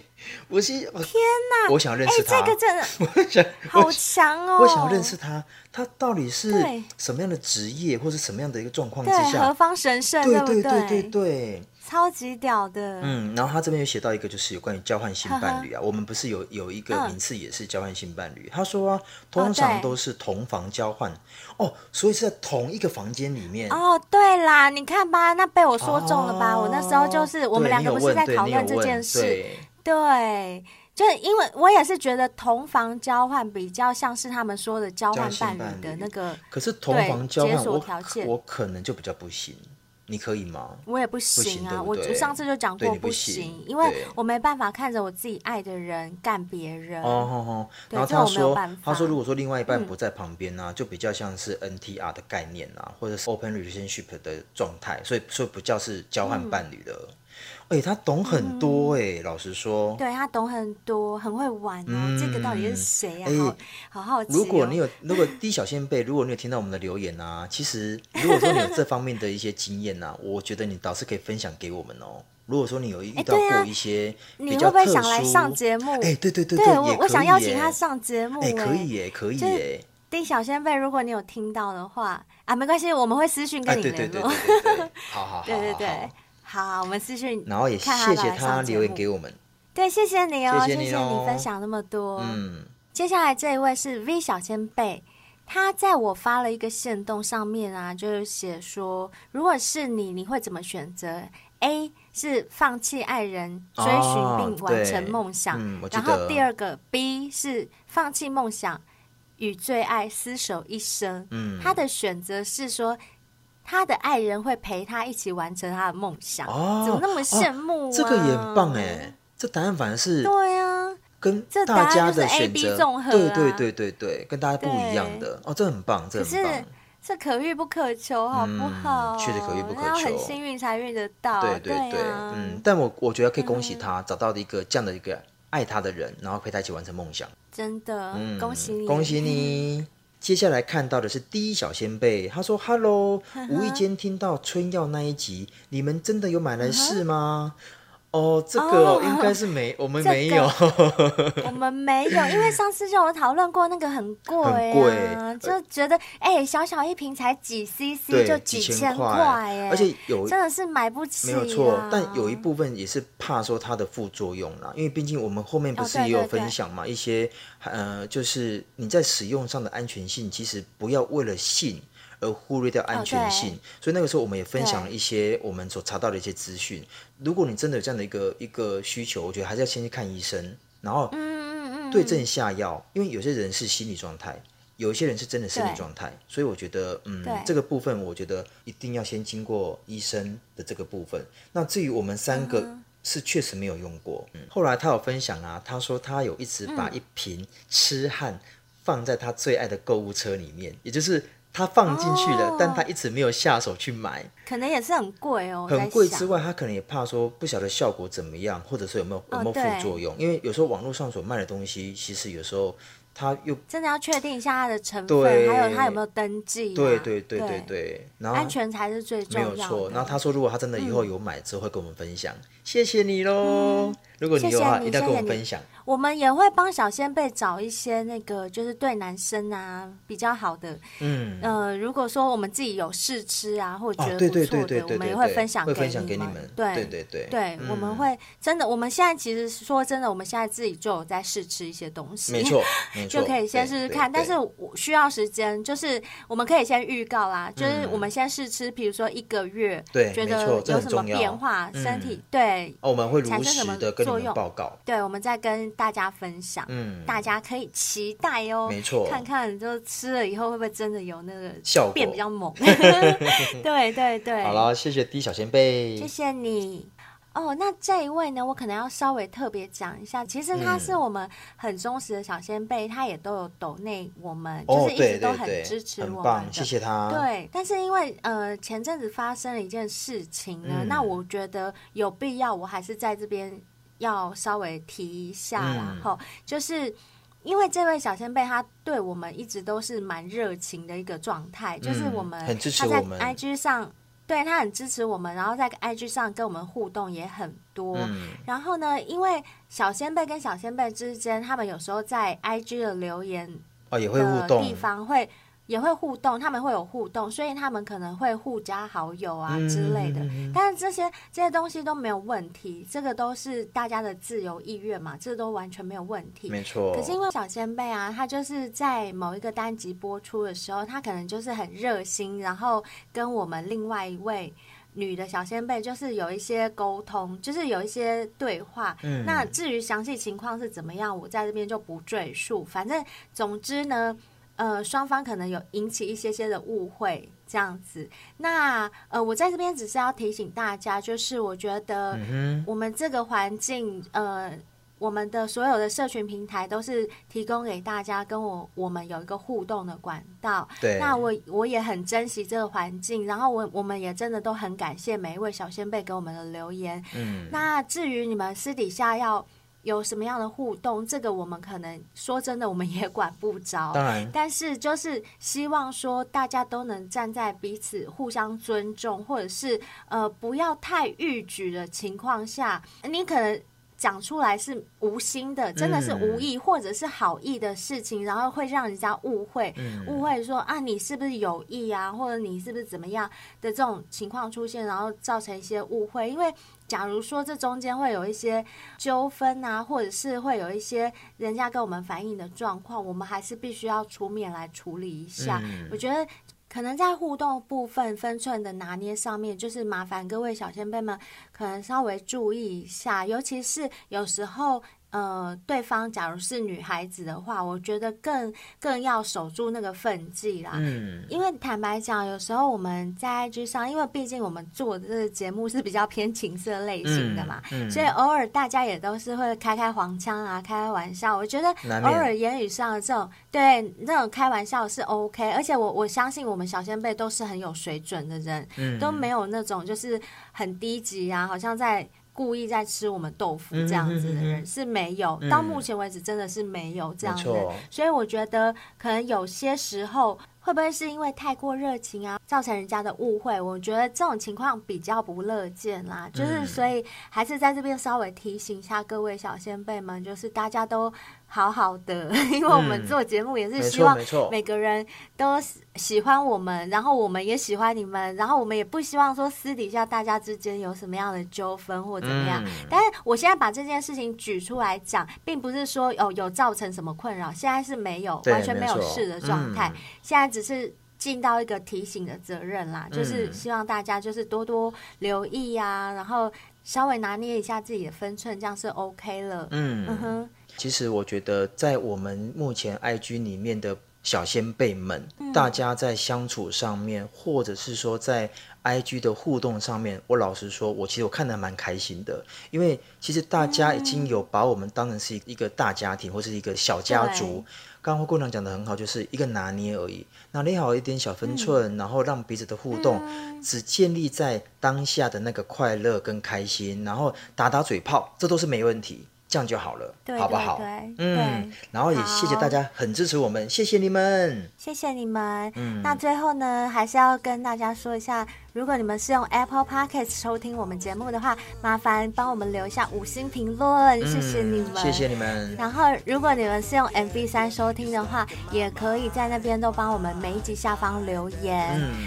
我是天
哪，
我想认识他。
这个真的，我想好强哦！
我想要认识他，他到底是什么样的职业，或是什么样的一个状况之下？
何方神圣？
对对对对对。
超级屌的，
嗯，然后他这边有写到一个，就是有关于交换性伴侣啊。我们不是有有一个名次也是交换性伴侣？嗯、他说啊，通常都是同房交换哦，哦，所以是在同一个房间里面。
哦，对啦，你看吧，那被我说中了吧？哦、我那时候就是我们两个不是在讨论这件事，对，对，就是因为我也是觉得同房交换比较像是他们说的交换伴侣的那个，
可是同房交换我我可能就比较不行。你可以吗？
我也不行啊！我上次就讲过不行，因为我没办法看着我自己爱的人干别人。哦哦哦！然后他说，
他说如果说另外一半不在旁边呢，就比较像是 NTR 的概念啊，或者是 Open Relationship 的状态，所以所以不叫是交换伴侣的。哎，他懂很多哎，老实说，
对他懂很多，很会玩哦。这个到底是谁呀？好好奇。
如果你有，如果 D 小先辈，如果你有听到我们的留言啊，其实如果说你有这方面的一些经验呐，我觉得你倒是可以分享给我们哦。如果说你有遇到过一些，
你会不会想来上节目？
哎，对对对
对，我我想邀请他上节目。
哎，可以耶，可以耶。
丁小仙贝，如果你有听到的话啊，没关系，我们会私讯跟你联络。
好好 好，
对对对。好，我们私讯，
然后也谢谢他留言给我们。
对，谢谢你哦，谢谢你分享那么多。嗯，接下来这一位是 V 小仙贝，他在我发了一个线动上面啊，就是写说，如果是你，你会怎么选择？A 是放弃爱人，追寻并完成梦想，哦嗯、然后第二个 B 是放弃梦想。与最爱厮守一生。嗯，他的选择是说，他的爱人会陪他一起完成他的梦想。哦，怎么那么羡慕、啊
哦？这个也很棒哎，这答案反而是
对啊，
跟大家的选择、
啊、
对对对对对，跟大家不一样的哦，这很棒，这很棒。
这可遇不可求，好不好？
确、嗯、实可遇不可求，
幸运才遇得到。
对对对，嗯，但我我觉得可以恭喜他、嗯、找到了一个这样的一个爱他的人，然后陪他一起完成梦想。
真的，嗯、恭喜你，
恭喜你！嗯、接下来看到的是第一小仙贝，他说：“Hello，无意间听到春药那一集，你们真的有买来试吗？”哦，这个、哦、应该是没，哦、我们没有，
这个、我们没有，因为上次就有讨论过，那个很贵、啊，很贵，就觉得哎、欸，小小一瓶才几 CC 就几千块，哎，
而且有
真的是买不起、啊，
没有错，但有一部分也是怕说它的副作用啦，因为毕竟我们后面不是也有分享嘛，一些呃，就是你在使用上的安全性，其实不要为了性。而忽略掉安全性，oh, 所以那个时候我们也分享了一些我们所查到的一些资讯。如果你真的有这样的一个一个需求，我觉得还是要先去看医生，然后对症下药。因为有些人是心理状态，有一些人是真的生理状态，所以我觉得，嗯，这个部分我觉得一定要先经过医生的这个部分。那至于我们三个是确实没有用过，嗯，后来他有分享啊，他说他有一直把一瓶痴汉放在他最爱的购物车里面，也就是。他放进去了，哦，但他一直没有下手去买，
可能也是很贵哦。
很贵之外，他可能也怕说不晓得效果怎么样，或者是有没有有没有副作用，哦，因为有时候网络上所卖的东西，其实有时候。他又
真的要确定一下它的成分，还有它有没有登记，啊。
对对对对对，然后
安全才是最重要的。
没有错。然后他说，如果他真的以后有买之后，会跟我们分享。嗯、谢谢你喽，嗯！如果你有的话，一定要跟我们分享。
我们也会帮小仙贝找一些那个，就是对男生啊比较好的。嗯呃，如果说我们自己有试吃啊，或者觉得不错的，我们也会分享给你们。会分享给你们。对对对对，对嗯、我们会真的。我们现在其实说真的，我们现在自己就有在试吃一些东西。
没错。
就可以先试试看，但是我需要时间，就是我们可以先预告啦，就是我们先试吃，比如说一个月，对，觉得有什么变化，身体对，
我们会产生什么作用？报告，
对，我们再跟大家分享，嗯，大家可以期待哦，
没错，
看看就吃了以后会不会真的有那个
效果
变比较猛，对对对，
好了，谢谢 D 小仙贝，
谢谢你。哦，那这一位呢，我可能要稍微特别讲一下。其实他是我们很忠实的小仙贝，他也都有抖内我们，就是一直都很支持我们的。谢谢他。对，但是因为呃前阵子发生了一件事情呢，嗯，那我觉得有必要，我还是在这边要稍微提一下，嗯，然后就是因为这位小先辈他对我们一直都是蛮热情的一个状态，嗯，就是我
们，
他在 IG 上。对，他很支持我们，然后在 IG 上跟我们互动也很多。嗯、然后呢，因为小仙贝跟小仙贝之间，他们有时候在 IG 的留言
哦也会互动
地方会。也会互动，他们会有互动，所以他们可能会互加好友啊之类的。嗯、但是这些这些东西都没有问题，这个都是大家的自由意愿嘛，这都完全没有问题。
没错。
可是因为小仙贝啊，他就是在某一个单集播出的时候，他可能就是很热心，然后跟我们另外一位女的小仙贝就是有一些沟通，就是有一些对话。嗯。那至于详细情况是怎么样，我在这边就不赘述。反正总之呢。呃，双方可能有引起一些些的误会，这样子。那呃，我在这边只是要提醒大家，就是我觉得我们这个环境，呃，我们的所有的社群平台都是提供给大家跟我我们有一个互动的管道。对。那我我也很珍惜这个环境，然后我我们也真的都很感谢每一位小先辈给我们的留言。嗯。那至于你们私底下要。有什么样的互动，这个我们可能说真的，我们也管不着。当然，但是就是希望说大家都能站在彼此互相尊重，或者是呃不要太逾矩的情况下，你可能。讲出来是无心的，真的是无意，或者是好意的事情，然后会让人家误会，误会说啊，你是不是有意啊，或者你是不是怎么样的这种情况出现，然后造成一些误会。因为假如说这中间会有一些纠纷啊，或者是会有一些人家跟我们反映的状况，我们还是必须要出面来处理一下。我觉得。可能在互动部分分寸的拿捏上面，就是麻烦各位小仙贝们可能稍微注意一下，尤其是有时候呃，对方假如是女孩子的话，我觉得更更要守住那个分际啦。嗯，因为坦白讲，有时候我们在 IG 上，因为毕竟我们做的这个节目是比较偏情色类型的嘛，嗯嗯、所以偶尔大家也都是会开开黄腔啊，开开玩笑。我觉得偶尔言语上的这种对那种开玩笑是 OK，而且我我相信我们小仙贝都是很有水准的人，嗯、都没有那种就是很低级啊，好像在。故意在吃我们豆腐这样子的人是没有，到目前为止真的是没有这样子，所以我觉得可能有些时候。会不会是因为太过热情啊，造成人家的误会？我觉得这种情况比较不乐见啦。就是所以还是在这边稍微提醒一下各位小先辈们，就是大家都好好的，因为我们做节目也是希望每个人都喜欢我们，然后我们也喜欢你们，然后我们也不希望说私底下大家之间有什么样的纠纷或怎么样。但是我现在把这件事情举出来讲，并不是说有有造成什么困扰，现在是没有，完全没有事的状态。现在。只是尽到一个提醒的责任啦，嗯、就是希望大家就是多多留意啊，然后稍微拿捏一下自己的分寸，这样是 OK 了。嗯，嗯哼，
其实我觉得在我们目前 IG 里面的小先辈们，嗯、大家在相处上面，或者是说在 IG 的互动上面，我老实说，我其实我看得蛮开心的，因为其实大家已经有把我们当成是一个大家庭，或是一个小家族。刚刚灰姑娘讲的很好，就是一个拿捏而已，拿捏好一点小分寸，嗯、然后让彼此的互动只建立在当下的那个快乐跟开心，然后打打嘴炮，这都是没问题。这样就好了，对好不好？对，嗯，然后也谢谢大家很支持我们，好谢谢你们，
谢谢你们。嗯，那最后呢，还是要跟大家说一下，如果你们是用 Apple Podcast 收听我们节目的话，麻烦帮我们留下五星评论，谢谢你们，
谢谢你们。
然后，如果你们是用 MB 三收听的话，也可以在那边都帮我们每一集下方留言。嗯，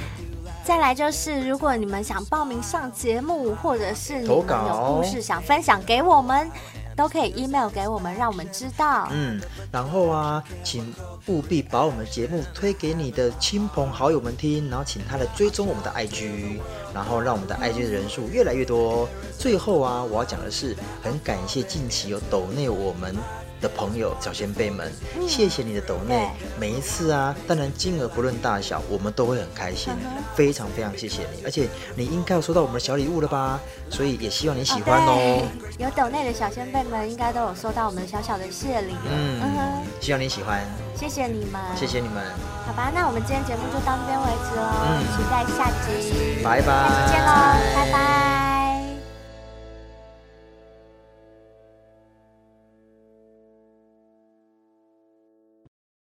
再来就是，如果你们想报名上节目，或者是你们有故事想分享给我们。都可以 email 给我们，让我们知道。嗯，
然后啊，请务必把我们的节目推给你的亲朋好友们听，然后请他来追踪我们的 IG，然后让我们的 IG 的人数越来越多。最后啊，我要讲的是，很感谢近期有抖内我们。的朋友小仙辈们，嗯、谢谢你的抖内，每一次啊，当然金额不论大小，我们都会很开心，嗯、非常非常谢谢你，而且你应该有收到我们的小礼物了吧？所以也希望你喜欢哦。哦
有抖内的小仙贝们应该都有收到我们小小的谢礼，嗯，嗯哼。
希望你喜欢，
谢谢你们，
谢谢你们，
好吧，那我们今天节目就到这边为止喽，嗯、期待下集，
拜拜，
下期见喽，拜拜。